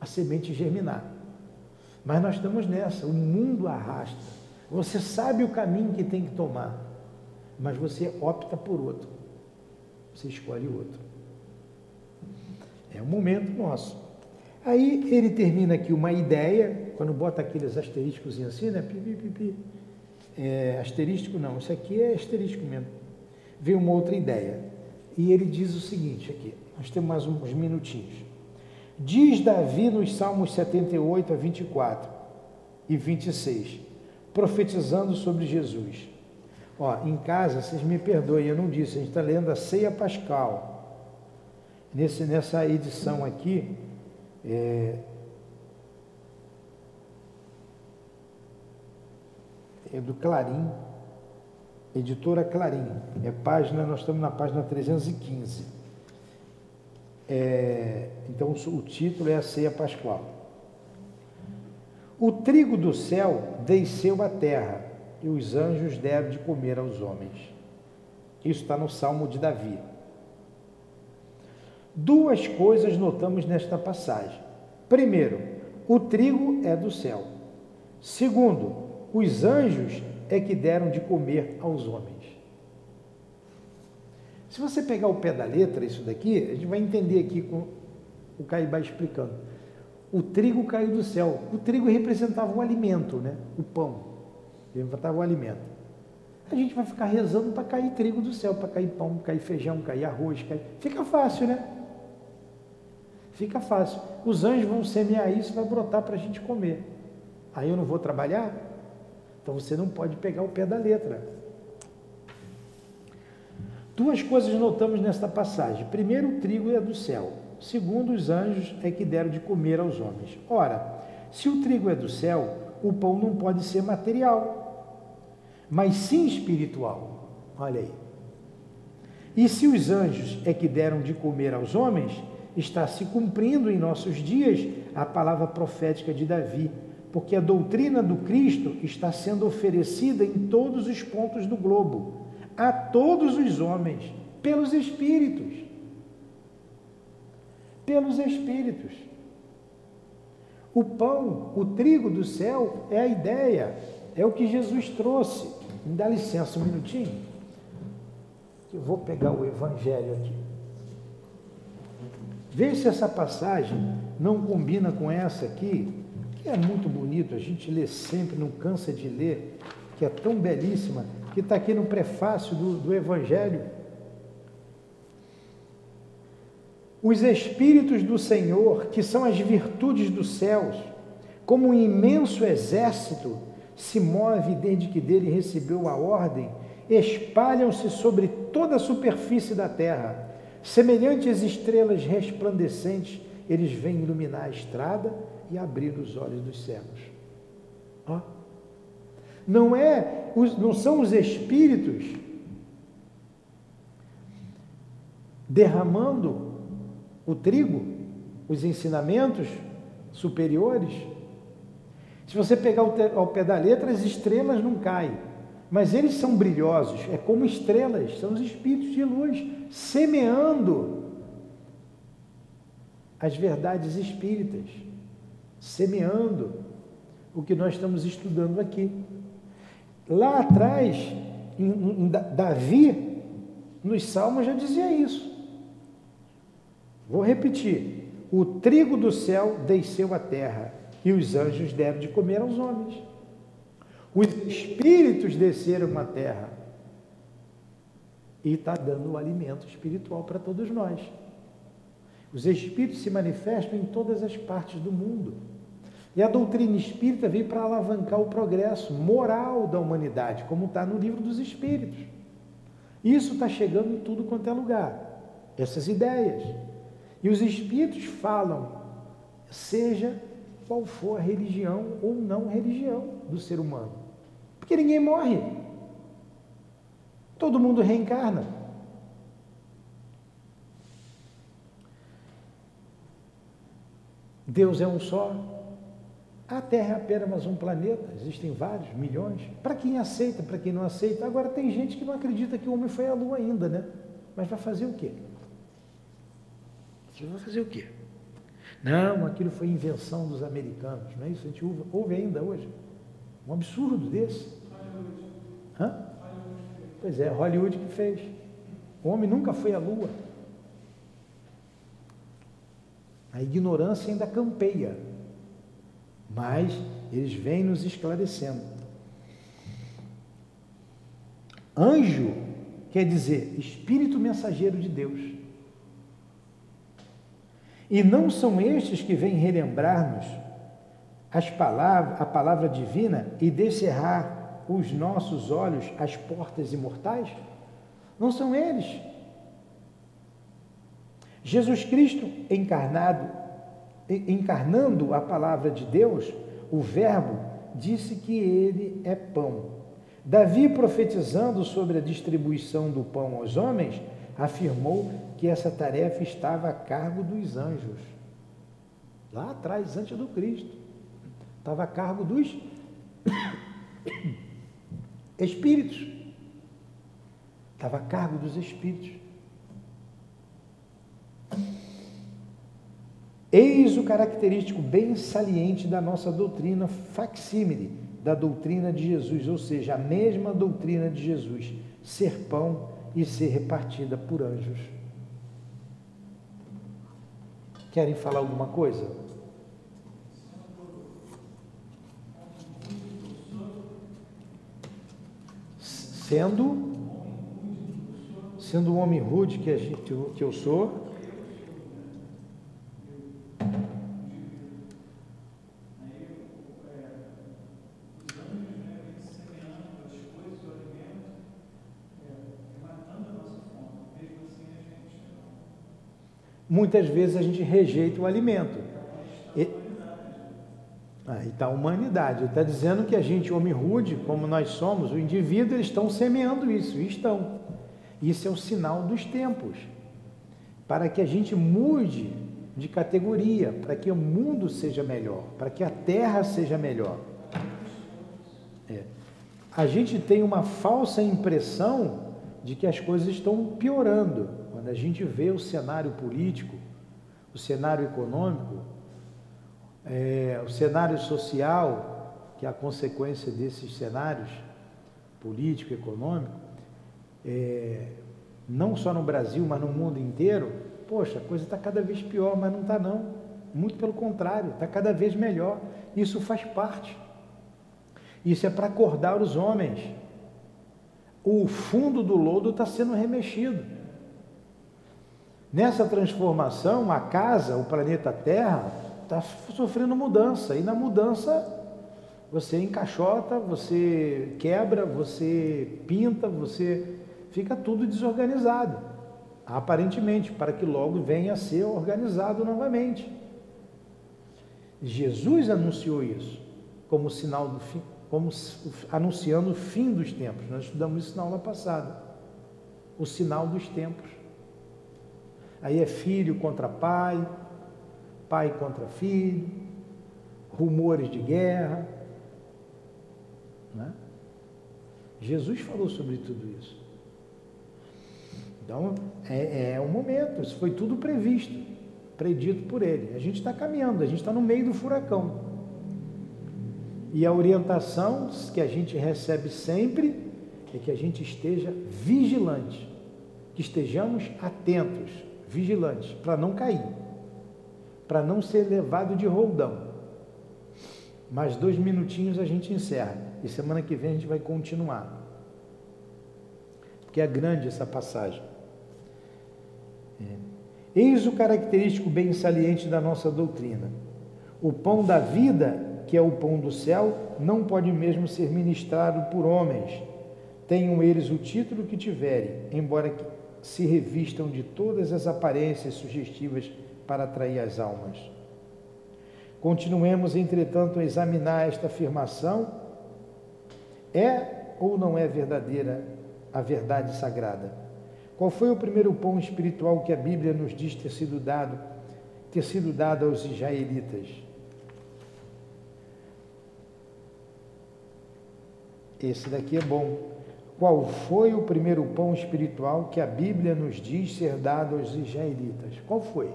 a semente germinar. Mas nós estamos nessa, o mundo arrasta. Você sabe o caminho que tem que tomar, mas você opta por outro. Você escolhe outro. É o momento nosso. Aí ele termina aqui uma ideia, quando bota aqueles asterísticos assim, né? Pi, pi, pi. É, asterístico não, isso aqui é asterístico mesmo. Vem uma outra ideia. E ele diz o seguinte aqui, nós temos mais uns minutinhos. Diz Davi nos Salmos 78 a 24 e 26, profetizando sobre Jesus. Ó, em casa, vocês me perdoem, eu não disse, a gente está lendo a Ceia Pascal. Nesse, nessa edição aqui, é, é do Clarim, editora Clarim. É página, nós estamos na página 315. É, então o título é a ceia pascual. O trigo do céu desceu à terra e os anjos deram de comer aos homens. Isso está no Salmo de Davi. Duas coisas notamos nesta passagem. Primeiro, o trigo é do céu. Segundo, os anjos é que deram de comer aos homens. Se você pegar o pé da letra, isso daqui, a gente vai entender aqui com o Caibá explicando. O trigo caiu do céu. O trigo representava o alimento, né? O pão. Representava o alimento. A gente vai ficar rezando para cair trigo do céu, para cair pão, cair feijão, cair arroz. Cair... Fica fácil, né? Fica fácil. Os anjos vão semear isso, vai brotar para a gente comer. Aí eu não vou trabalhar? Então você não pode pegar o pé da letra. Duas coisas notamos nesta passagem. Primeiro, o trigo é do céu. Segundo, os anjos é que deram de comer aos homens. Ora, se o trigo é do céu, o pão não pode ser material, mas sim espiritual. Olha aí. E se os anjos é que deram de comer aos homens, está se cumprindo em nossos dias a palavra profética de Davi, porque a doutrina do Cristo está sendo oferecida em todos os pontos do globo, a todos os homens, pelos Espíritos. Pelos Espíritos. O pão, o trigo do céu é a ideia, é o que Jesus trouxe. Me dá licença um minutinho. Eu vou pegar o Evangelho aqui. Vê se essa passagem não combina com essa aqui, que é muito bonito, a gente lê sempre, não cansa de ler, que é tão belíssima, que está aqui no prefácio do, do Evangelho. Os Espíritos do Senhor, que são as virtudes dos céus, como um imenso exército, se move desde que dele recebeu a ordem, espalham-se sobre toda a superfície da terra Semelhantes estrelas resplandecentes, eles vêm iluminar a estrada e abrir os olhos dos cegos. Ó. Não é, não são os espíritos derramando o trigo, os ensinamentos superiores. Se você pegar ao pé da letra, as estrelas não caem mas eles são brilhosos, é como estrelas, são os espíritos de luz, semeando as verdades espíritas, semeando o que nós estamos estudando aqui. Lá atrás, em, em Davi, nos Salmos já dizia isso. Vou repetir: o trigo do céu desceu à terra e os anjos deram de comer aos homens. Os espíritos desceram à terra e está dando o alimento espiritual para todos nós. Os espíritos se manifestam em todas as partes do mundo. E a doutrina espírita veio para alavancar o progresso moral da humanidade, como está no livro dos Espíritos. Isso está chegando em tudo quanto é lugar, essas ideias. E os Espíritos falam, seja qual for a religião ou não religião do ser humano. Porque ninguém morre. Todo mundo reencarna. Deus é um só. A Terra é apenas um planeta, existem vários, milhões. Para quem aceita, para quem não aceita. Agora tem gente que não acredita que o homem foi à Lua ainda, né? Mas vai fazer o quê? Vai fazer o quê? Não, aquilo foi invenção dos americanos, não é isso? A gente ouve ainda hoje. Um absurdo desse. Hã? Pois é, Hollywood que fez. O homem nunca foi à lua. A ignorância ainda campeia, mas eles vêm nos esclarecendo. Anjo quer dizer espírito mensageiro de Deus. E não são estes que vêm relembrar-nos as palavras, a palavra divina e descerrar os nossos olhos às portas imortais? Não são eles. Jesus Cristo encarnado, encarnando a palavra de Deus, o Verbo, disse que ele é pão. Davi, profetizando sobre a distribuição do pão aos homens, afirmou que essa tarefa estava a cargo dos anjos. Lá atrás, antes do Cristo. Estava a cargo dos espíritos. Estava a cargo dos espíritos. Eis o característico bem saliente da nossa doutrina facsímile, da doutrina de Jesus, ou seja, a mesma doutrina de Jesus, ser pão e ser repartida por anjos. Querem falar alguma coisa? Sendo sendo um homem rude que, gente, que eu sou, muitas vezes a gente rejeita o alimento. E, aí está a humanidade. Está dizendo que a gente, homem rude, como nós somos, o indivíduo, eles estão semeando isso, e estão. Isso é o sinal dos tempos. Para que a gente mude de categoria, para que o mundo seja melhor, para que a terra seja melhor. É. A gente tem uma falsa impressão de que as coisas estão piorando. Quando a gente vê o cenário político, o cenário econômico, é, o cenário social, que é a consequência desses cenários político econômico, é, não só no Brasil, mas no mundo inteiro, poxa, a coisa está cada vez pior, mas não está não. Muito pelo contrário, está cada vez melhor. Isso faz parte. Isso é para acordar os homens. O fundo do lodo está sendo remexido. Nessa transformação, a casa, o planeta Terra, está sofrendo mudança. E na mudança, você encaixota, você quebra, você pinta, você fica tudo desorganizado, aparentemente, para que logo venha a ser organizado novamente. Jesus anunciou isso como sinal do fim, como anunciando o fim dos tempos. Nós estudamos isso na aula passada. O sinal dos tempos. Aí é filho contra pai, pai contra filho, rumores de guerra. Né? Jesus falou sobre tudo isso. Então, é, é o momento, isso foi tudo previsto, predito por ele. A gente está caminhando, a gente está no meio do furacão. E a orientação que a gente recebe sempre é que a gente esteja vigilante, que estejamos atentos, vigilantes, para não cair, para não ser levado de roldão. Mais dois minutinhos a gente encerra. E semana que vem a gente vai continuar. Porque é grande essa passagem. É. Eis o característico bem saliente da nossa doutrina. O pão da vida, que é o pão do céu, não pode mesmo ser ministrado por homens. Tenham eles o título que tiverem, embora se revistam de todas as aparências sugestivas para atrair as almas. Continuemos, entretanto, a examinar esta afirmação. É ou não é verdadeira a verdade sagrada? Qual foi o primeiro pão espiritual que a Bíblia nos diz ter sido dado, ter sido dado aos israelitas? Esse daqui é bom. Qual foi o primeiro pão espiritual que a Bíblia nos diz ser dado aos israelitas? Qual foi?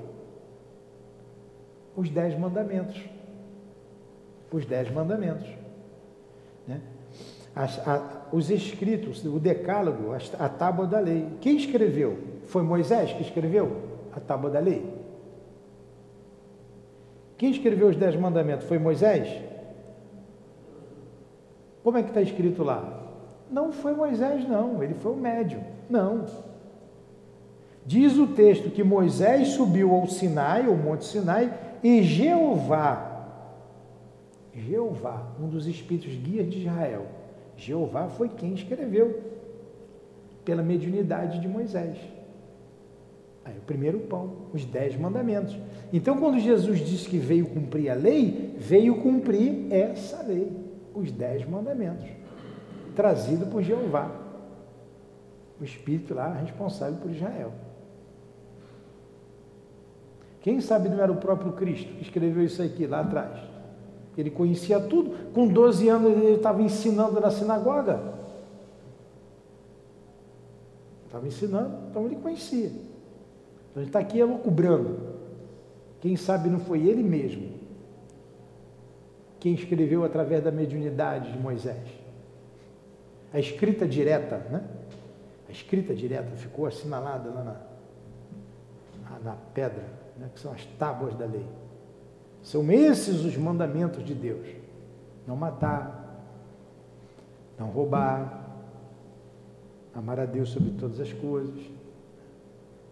Os dez mandamentos. Os dez mandamentos. Né? As, a, os escritos, o decálogo, a, a tábua da lei. Quem escreveu? Foi Moisés que escreveu a tábua da lei? Quem escreveu os dez mandamentos? Foi Moisés? Como é que está escrito lá? Não foi Moisés, não, ele foi o médium. Não. Diz o texto que Moisés subiu ao Sinai, ao Monte Sinai, e Jeová, Jeová, um dos espíritos guias de Israel, Jeová foi quem escreveu, pela mediunidade de Moisés. Aí, o primeiro pão, os dez mandamentos. Então, quando Jesus disse que veio cumprir a lei, veio cumprir essa lei, os dez mandamentos, trazido por Jeová, o Espírito lá responsável por Israel. Quem sabe não era o próprio Cristo que escreveu isso aqui lá atrás? Ele conhecia tudo. Com 12 anos ele estava ensinando na sinagoga. Estava ensinando, então ele conhecia. Então ele está aqui elucubrando. Quem sabe não foi ele mesmo quem escreveu através da mediunidade de Moisés. A escrita direta, né? A escrita direta ficou assinalada lá na, na pedra, né? que são as tábuas da lei. São esses os mandamentos de Deus: não matar, não roubar, amar a Deus sobre todas as coisas,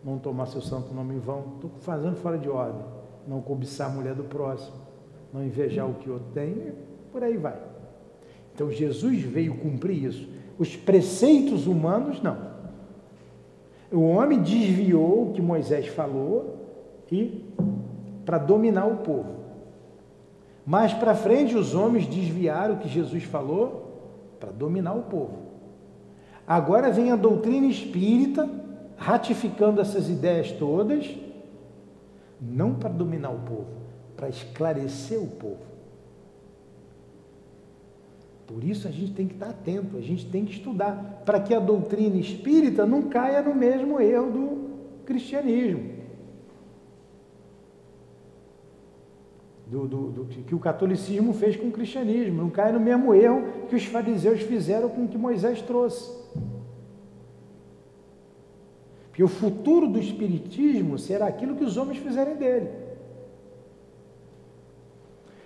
não tomar seu santo nome em vão. Estou fazendo fora de ordem. Não cobiçar a mulher do próximo, não invejar o que outro tem, por aí vai. Então Jesus veio cumprir isso. Os preceitos humanos, não. O homem desviou o que Moisés falou e para dominar o povo. Mais para frente, os homens desviaram o que Jesus falou para dominar o povo. Agora vem a doutrina espírita, ratificando essas ideias todas, não para dominar o povo, para esclarecer o povo. Por isso a gente tem que estar atento, a gente tem que estudar, para que a doutrina espírita não caia no mesmo erro do cristianismo. Do, do, do, que o catolicismo fez com o cristianismo, não cai no mesmo erro que os fariseus fizeram com o que Moisés trouxe. Porque o futuro do espiritismo será aquilo que os homens fizerem dele.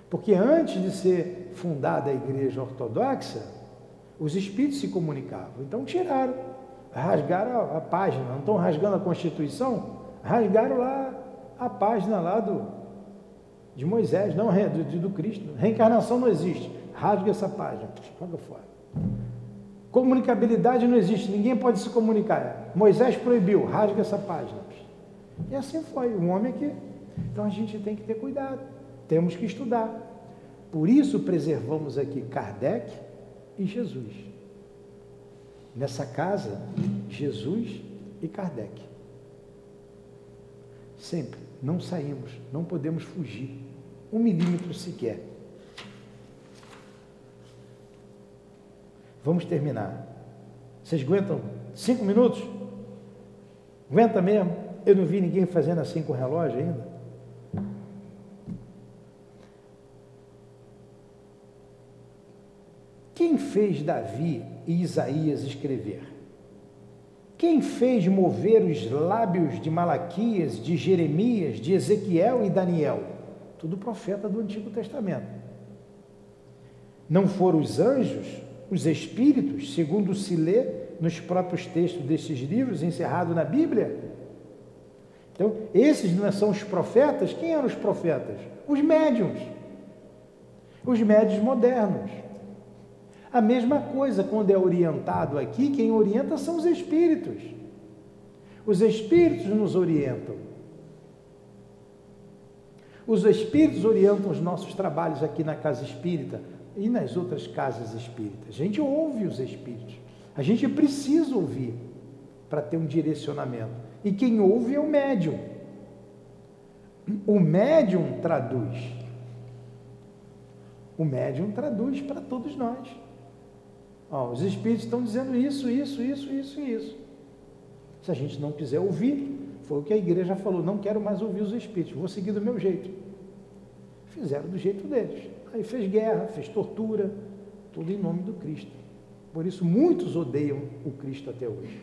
Porque antes de ser fundada a igreja ortodoxa, os espíritos se comunicavam. Então tiraram, rasgaram a, a página, não estão rasgando a Constituição, rasgaram lá a página lá do, de Moisés, não do, do Cristo. Reencarnação não existe. Rasga essa página, joga fora. Comunicabilidade não existe, ninguém pode se comunicar. Moisés proibiu, rasga essa página. E assim foi, um homem que. Então a gente tem que ter cuidado, temos que estudar. Por isso preservamos aqui Kardec e Jesus. Nessa casa, Jesus e Kardec. Sempre, não saímos, não podemos fugir um milímetro sequer. Vamos terminar. Vocês aguentam cinco minutos? Aguenta mesmo? Eu não vi ninguém fazendo assim com o relógio ainda. Quem fez Davi e Isaías escrever? Quem fez mover os lábios de Malaquias, de Jeremias, de Ezequiel e Daniel? tudo profeta do Antigo Testamento. Não foram os anjos, os espíritos, segundo se lê nos próprios textos desses livros, encerrado na Bíblia? Então, esses não são os profetas? Quem eram os profetas? Os médiums. Os médios modernos. A mesma coisa quando é orientado aqui, quem orienta são os espíritos. Os espíritos nos orientam. Os espíritos orientam os nossos trabalhos aqui na casa espírita e nas outras casas espíritas. A gente ouve os espíritos. A gente precisa ouvir para ter um direcionamento. E quem ouve é o médium. O médium traduz. O médium traduz para todos nós. Ó, os espíritos estão dizendo isso, isso, isso, isso e isso. Se a gente não quiser ouvir, foi o que a igreja falou: não quero mais ouvir os espíritos, vou seguir do meu jeito. Fizeram do jeito deles. Aí fez guerra, fez tortura, tudo em nome do Cristo. Por isso muitos odeiam o Cristo até hoje.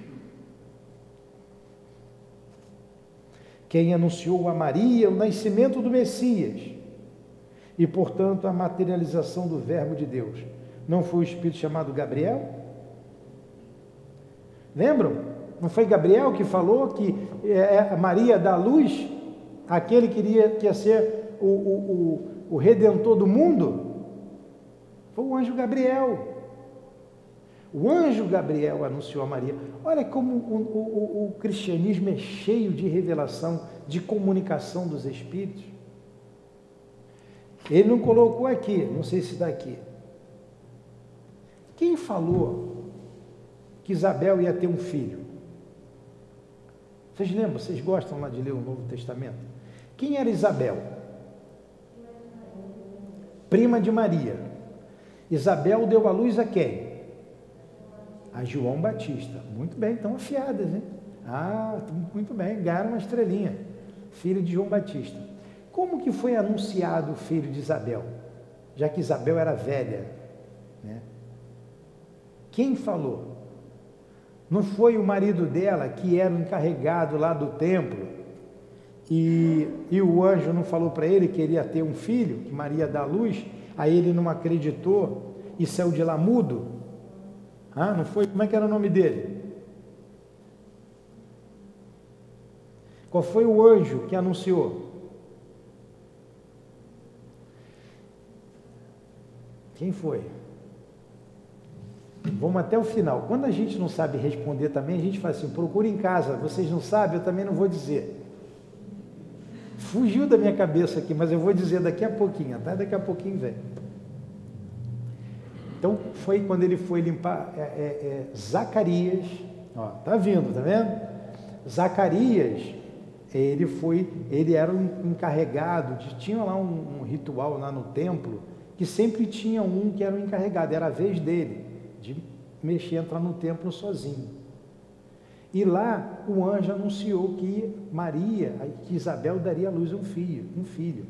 Quem anunciou a Maria o nascimento do Messias e, portanto, a materialização do Verbo de Deus, não foi o Espírito chamado Gabriel? Lembram? Não foi Gabriel que falou que é, Maria dá luz àquele que queria que ia ser o, o, o, o redentor do mundo? Foi o anjo Gabriel. O anjo Gabriel anunciou a Maria. Olha como o, o, o, cristianismo é cheio de revelação, de comunicação dos Espíritos. Ele não colocou aqui, não sei se está aqui. Quem falou que Isabel ia ter um filho? Vocês lembram? Vocês gostam lá de ler o Novo Testamento? Quem era Isabel? Prima de Maria. Isabel deu a luz a quem? a João Batista. Muito bem, estão afiadas, hein? Ah, muito bem, ganharam uma estrelinha. Filho de João Batista. Como que foi anunciado o filho de Isabel? Já que Isabel era velha. Né? Quem falou? Não foi o marido dela que era o encarregado lá do templo e, e o anjo não falou para ele que ele ia ter um filho, que Maria dá luz, aí ele não acreditou e saiu de lá mudo? Ah, não foi? Como é que era o nome dele? Qual foi o anjo que anunciou? Quem foi? Vamos até o final. Quando a gente não sabe responder também, a gente faz assim: procure em casa. Vocês não sabem, eu também não vou dizer. Fugiu da minha cabeça aqui, mas eu vou dizer daqui a pouquinho, até daqui a pouquinho vem. Então foi quando ele foi limpar é, é, é, Zacarias, ó, tá vindo, tá vendo? Zacarias, ele foi, ele era um encarregado, de, tinha lá um, um, ritual lá no templo, que sempre tinha um que era o um encarregado, era a vez dele, de mexer, entrar no templo sozinho. E lá o anjo anunciou que Maria, que Isabel daria à luz um filho, um filho.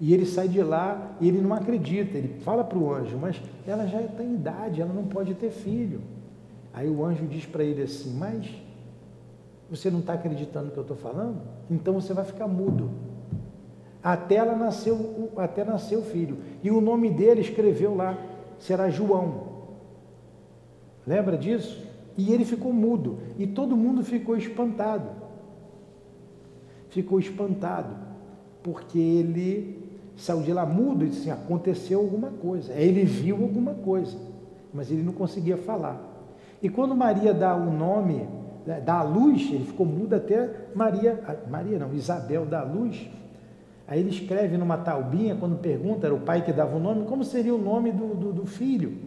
E ele sai de lá e ele não acredita, ele fala para o anjo, mas ela já está em idade, ela não pode ter filho. Aí o anjo diz para ele assim: Mas você não está acreditando no que eu estou falando? Então você vai ficar mudo. Até ela nasceu, até nasceu o filho. E o nome dele escreveu lá, será João. Lembra disso? E ele ficou mudo. E todo mundo ficou espantado. Ficou espantado. Porque ele saiu de lá mudo e disse assim, aconteceu alguma coisa. Ele viu alguma coisa, mas ele não conseguia falar. E quando Maria dá o nome, dá a luz, ele ficou mudo até Maria, Maria não, Isabel dá a luz. Aí ele escreve numa taubinha, quando pergunta, era o pai que dava o nome, como seria o nome do, do, do filho?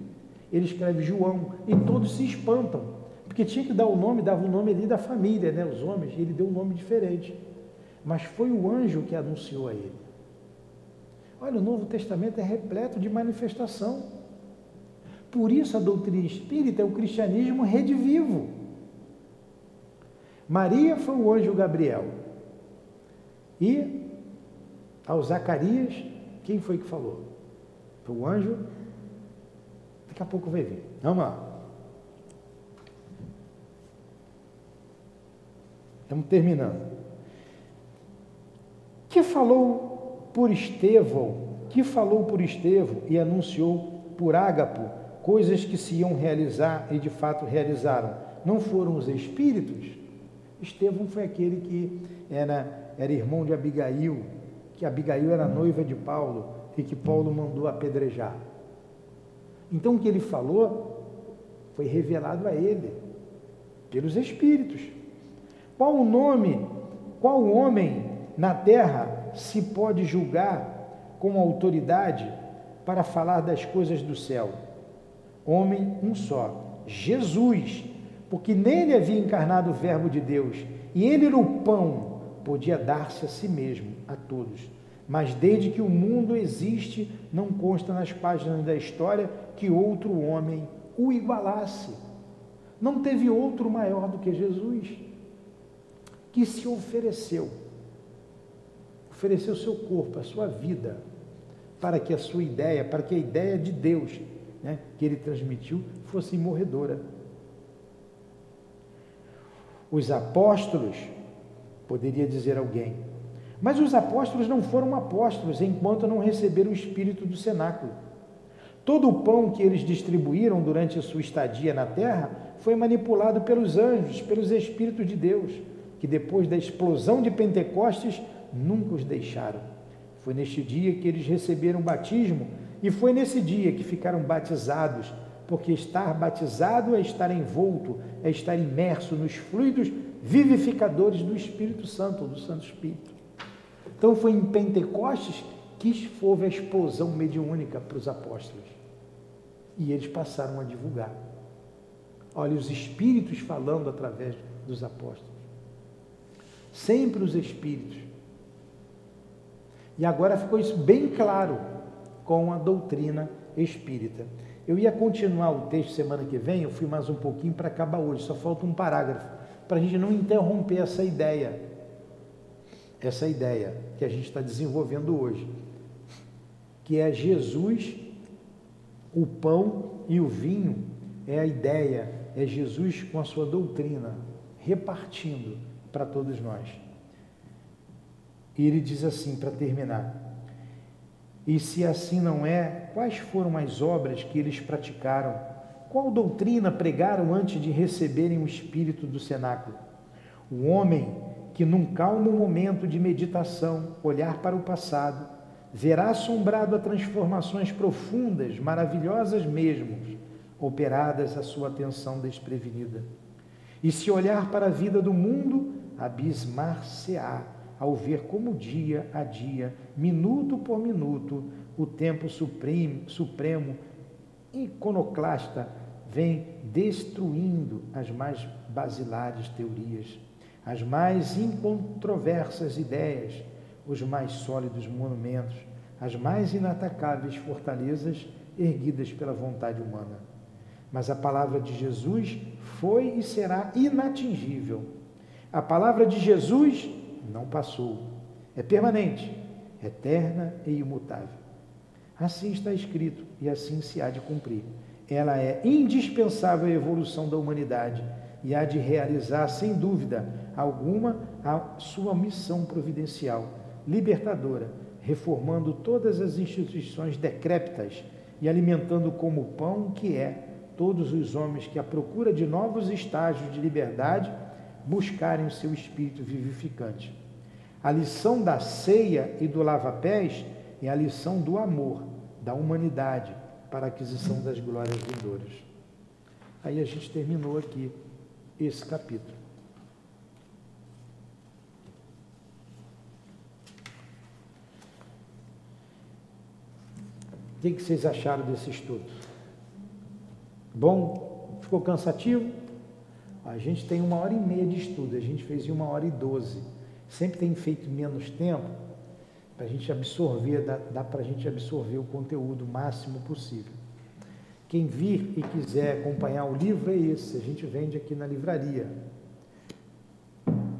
Ele escreve João, e todos se espantam, porque tinha que dar o nome, dava o nome ali da família, né, os homens, e ele deu um nome diferente. Mas foi o anjo que anunciou a ele. Olha, o Novo Testamento é repleto de manifestação. Por isso a doutrina espírita é o cristianismo redivivo. Maria foi o anjo Gabriel. E ao Zacarias, quem foi que falou? Foi o anjo. Daqui a pouco vai vir. Vamos lá. Estamos terminando. Que falou por Estevão, que falou por Estevão e anunciou por Ágapo coisas que se iam realizar e de fato realizaram. Não foram os espíritos? Estevão foi aquele que era, era irmão de Abigail, que Abigail era noiva de Paulo e que Paulo mandou apedrejar. Então o que ele falou foi revelado a ele pelos espíritos. Qual o nome, qual homem na terra se pode julgar com autoridade para falar das coisas do céu? Homem um só, Jesus, porque nele havia encarnado o Verbo de Deus, e ele era o pão, podia dar-se a si mesmo, a todos. Mas desde que o mundo existe, não consta nas páginas da história que outro homem o igualasse. Não teve outro maior do que Jesus, que se ofereceu ofereceu seu corpo, a sua vida, para que a sua ideia, para que a ideia de Deus né, que ele transmitiu fosse morredora. Os apóstolos, poderia dizer alguém, mas os apóstolos não foram apóstolos enquanto não receberam o espírito do cenáculo. Todo o pão que eles distribuíram durante a sua estadia na terra foi manipulado pelos anjos, pelos espíritos de Deus, que depois da explosão de Pentecostes nunca os deixaram. Foi neste dia que eles receberam o batismo e foi nesse dia que ficaram batizados, porque estar batizado é estar envolto, é estar imerso nos fluidos vivificadores do Espírito Santo, do Santo Espírito. Então foi em Pentecostes que houve a explosão mediúnica para os apóstolos. E eles passaram a divulgar. Olha, os espíritos falando através dos apóstolos. Sempre os espíritos. E agora ficou isso bem claro com a doutrina espírita. Eu ia continuar o texto semana que vem, eu fui mais um pouquinho para acabar hoje, só falta um parágrafo, para a gente não interromper essa ideia essa ideia que a gente está desenvolvendo hoje, que é Jesus, o pão e o vinho, é a ideia, é Jesus com a sua doutrina, repartindo para todos nós. E ele diz assim, para terminar: E se assim não é, quais foram as obras que eles praticaram? Qual doutrina pregaram antes de receberem o espírito do cenáculo? O homem que num calmo momento de meditação, olhar para o passado, verá assombrado a transformações profundas, maravilhosas mesmo, operadas à sua atenção desprevenida. E se olhar para a vida do mundo, abismar-se-á ao ver como dia a dia, minuto por minuto, o tempo supremo, supremo iconoclasta vem destruindo as mais basilares teorias as mais incontroversas ideias, os mais sólidos monumentos, as mais inatacáveis fortalezas erguidas pela vontade humana. Mas a palavra de Jesus foi e será inatingível. A palavra de Jesus não passou, é permanente, eterna e imutável. Assim está escrito e assim se há de cumprir. Ela é indispensável à evolução da humanidade e há de realizar, sem dúvida, alguma a sua missão providencial, libertadora, reformando todas as instituições decrépitas e alimentando como pão que é todos os homens que, à procura de novos estágios de liberdade, buscarem o seu espírito vivificante. A lição da ceia e do lava-pés é a lição do amor, da humanidade, para a aquisição das glórias vindouras. Aí a gente terminou aqui esse capítulo. O que vocês acharam desse estudo? Bom? Ficou cansativo? A gente tem uma hora e meia de estudo, a gente fez em uma hora e doze. Sempre tem feito menos tempo para a gente absorver, dá, dá para a gente absorver o conteúdo o máximo possível. Quem vir e quiser acompanhar o livro é esse, a gente vende aqui na livraria.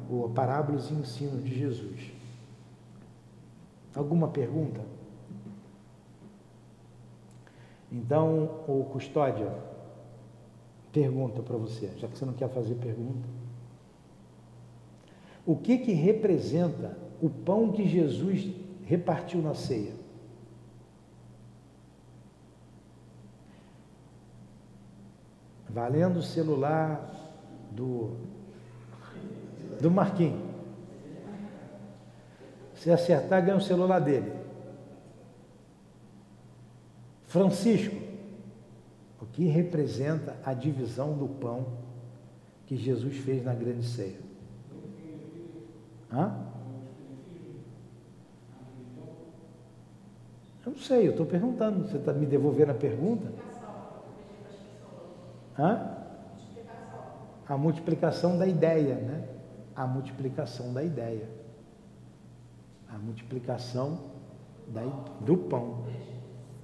O Parábolas e Ensinos de Jesus. Alguma pergunta? Então, o custódia pergunta para você, já que você não quer fazer pergunta. O que que representa o pão que Jesus repartiu na ceia? Valendo o celular do do Marquinhos. Se acertar, ganha o celular dele. Francisco, que representa a divisão do pão que Jesus fez na grande ceia? Hã? Eu não sei, eu estou perguntando. Você está me devolvendo a pergunta? Hã? A multiplicação da ideia, né? A multiplicação da ideia. A multiplicação da, do pão.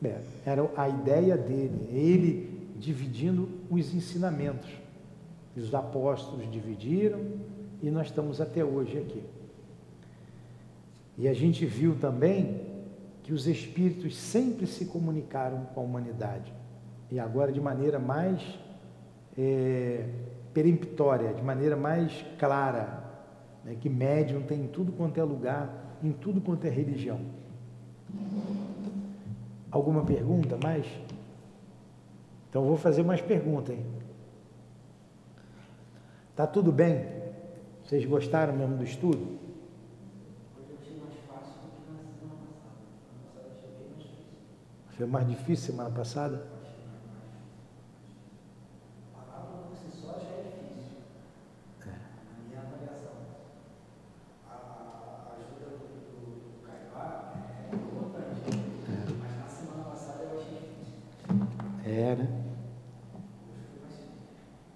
É, era a ideia dele, ele dividindo os ensinamentos. Os apóstolos dividiram e nós estamos até hoje aqui. E a gente viu também que os espíritos sempre se comunicaram com a humanidade. E agora de maneira mais é, peremptória, de maneira mais clara, né, que médium tem em tudo quanto é lugar, em tudo quanto é religião. Alguma pergunta mais? Então vou fazer mais perguntas, hein? Tá tudo bem? Vocês gostaram mesmo do estudo? Hoje eu achei mais fácil do que na semana passada. Na passada achei bem mais difícil. Foi mais difícil semana passada? Achei mais mais. A palavra por si só já é difícil. Na minha avaliação. A, a ajuda do, do, do Caibá é importante. Mas na semana passada eu achei difícil. É, né? Hoje foi mais simples.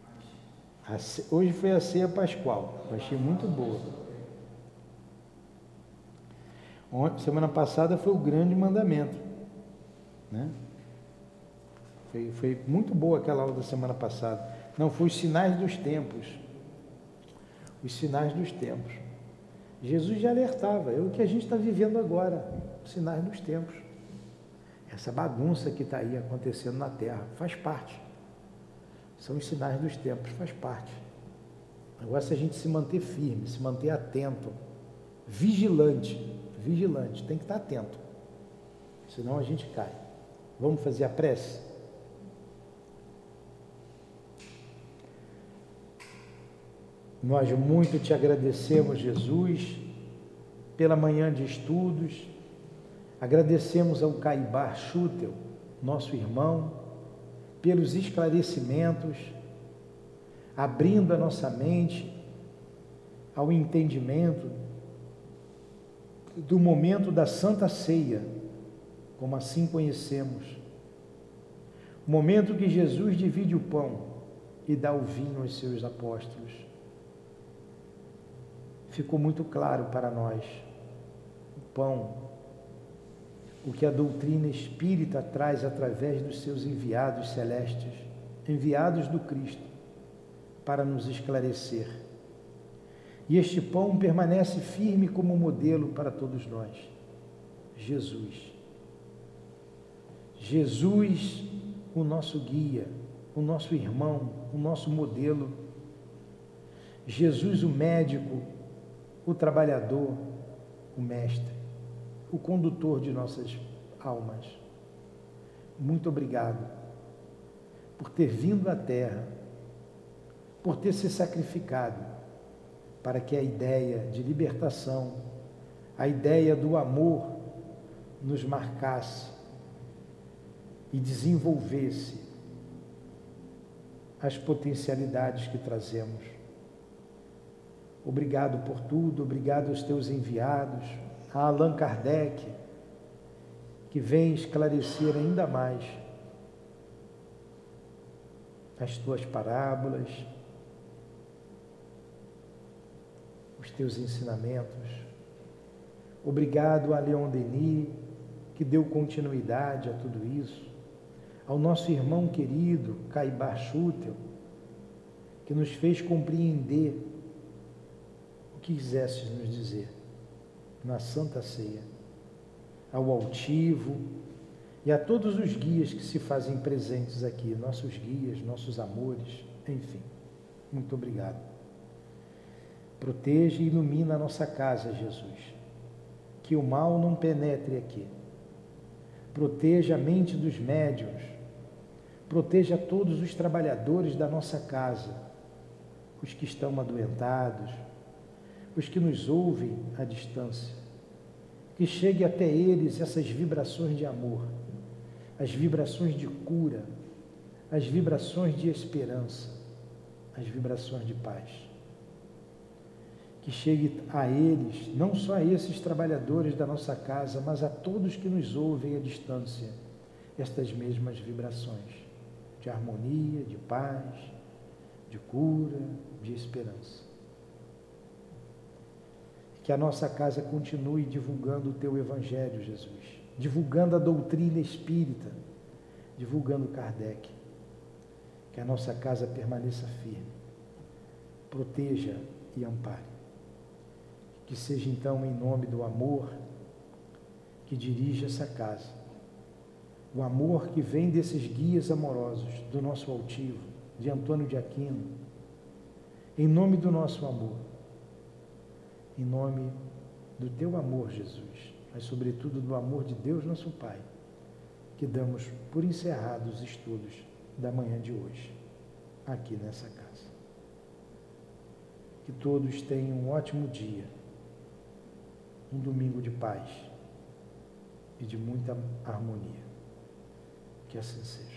A ce- Hoje foi a ceia pascual. Eu achei muito boa. Ontem- Semana passada foi o grande mandamento. Né? Foi, foi muito boa aquela aula da semana passada. Não, foi os sinais dos tempos. Os sinais dos tempos. Jesus já alertava, é o que a gente está vivendo agora, os sinais dos tempos. Essa bagunça que está aí acontecendo na Terra faz parte. São os sinais dos tempos, faz parte. Agora, se a gente se manter firme, se manter atento, vigilante, vigilante, tem que estar atento, senão a gente cai. Vamos fazer a prece? Nós muito te agradecemos, Jesus, pela manhã de estudos. Agradecemos ao Caibar Schutel, nosso irmão, pelos esclarecimentos, abrindo a nossa mente ao entendimento do momento da Santa Ceia, como assim conhecemos. Momento que Jesus divide o pão e dá o vinho aos seus apóstolos. Ficou muito claro para nós o pão, o que a doutrina espírita traz através dos seus enviados celestes, enviados do Cristo, para nos esclarecer. E este pão permanece firme como modelo para todos nós. Jesus. Jesus, o nosso guia, o nosso irmão, o nosso modelo. Jesus, o médico, o trabalhador, o mestre, o condutor de nossas almas. Muito obrigado por ter vindo à Terra, por ter se sacrificado para que a ideia de libertação, a ideia do amor nos marcasse e desenvolvesse as potencialidades que trazemos. Obrigado por tudo, obrigado aos teus enviados, a Allan Kardec, que vem esclarecer ainda mais as tuas parábolas, os teus ensinamentos. Obrigado a Leon Denis, que deu continuidade a tudo isso. Ao nosso irmão querido, Caibar Schutel, que nos fez compreender o que quisesses nos dizer na Santa Ceia. Ao altivo e a todos os guias que se fazem presentes aqui, nossos guias, nossos amores, enfim. Muito obrigado. Proteja e ilumina a nossa casa, Jesus. Que o mal não penetre aqui. Proteja a mente dos médiuns. Proteja todos os trabalhadores da nossa casa, os que estão adoentados, os que nos ouvem à distância. Que chegue até eles essas vibrações de amor, as vibrações de cura, as vibrações de esperança, as vibrações de paz que chegue a eles, não só a esses trabalhadores da nossa casa, mas a todos que nos ouvem à distância, estas mesmas vibrações de harmonia, de paz, de cura, de esperança. Que a nossa casa continue divulgando o teu evangelho, Jesus, divulgando a doutrina espírita, divulgando Kardec. Que a nossa casa permaneça firme, proteja e ampare que seja então em nome do amor que dirige essa casa. O amor que vem desses guias amorosos, do nosso altivo, de Antônio de Aquino. Em nome do nosso amor. Em nome do teu amor, Jesus, mas sobretudo do amor de Deus, nosso Pai, que damos por encerrados os estudos da manhã de hoje, aqui nessa casa. Que todos tenham um ótimo dia, um domingo de paz e de muita harmonia. Que assim seja.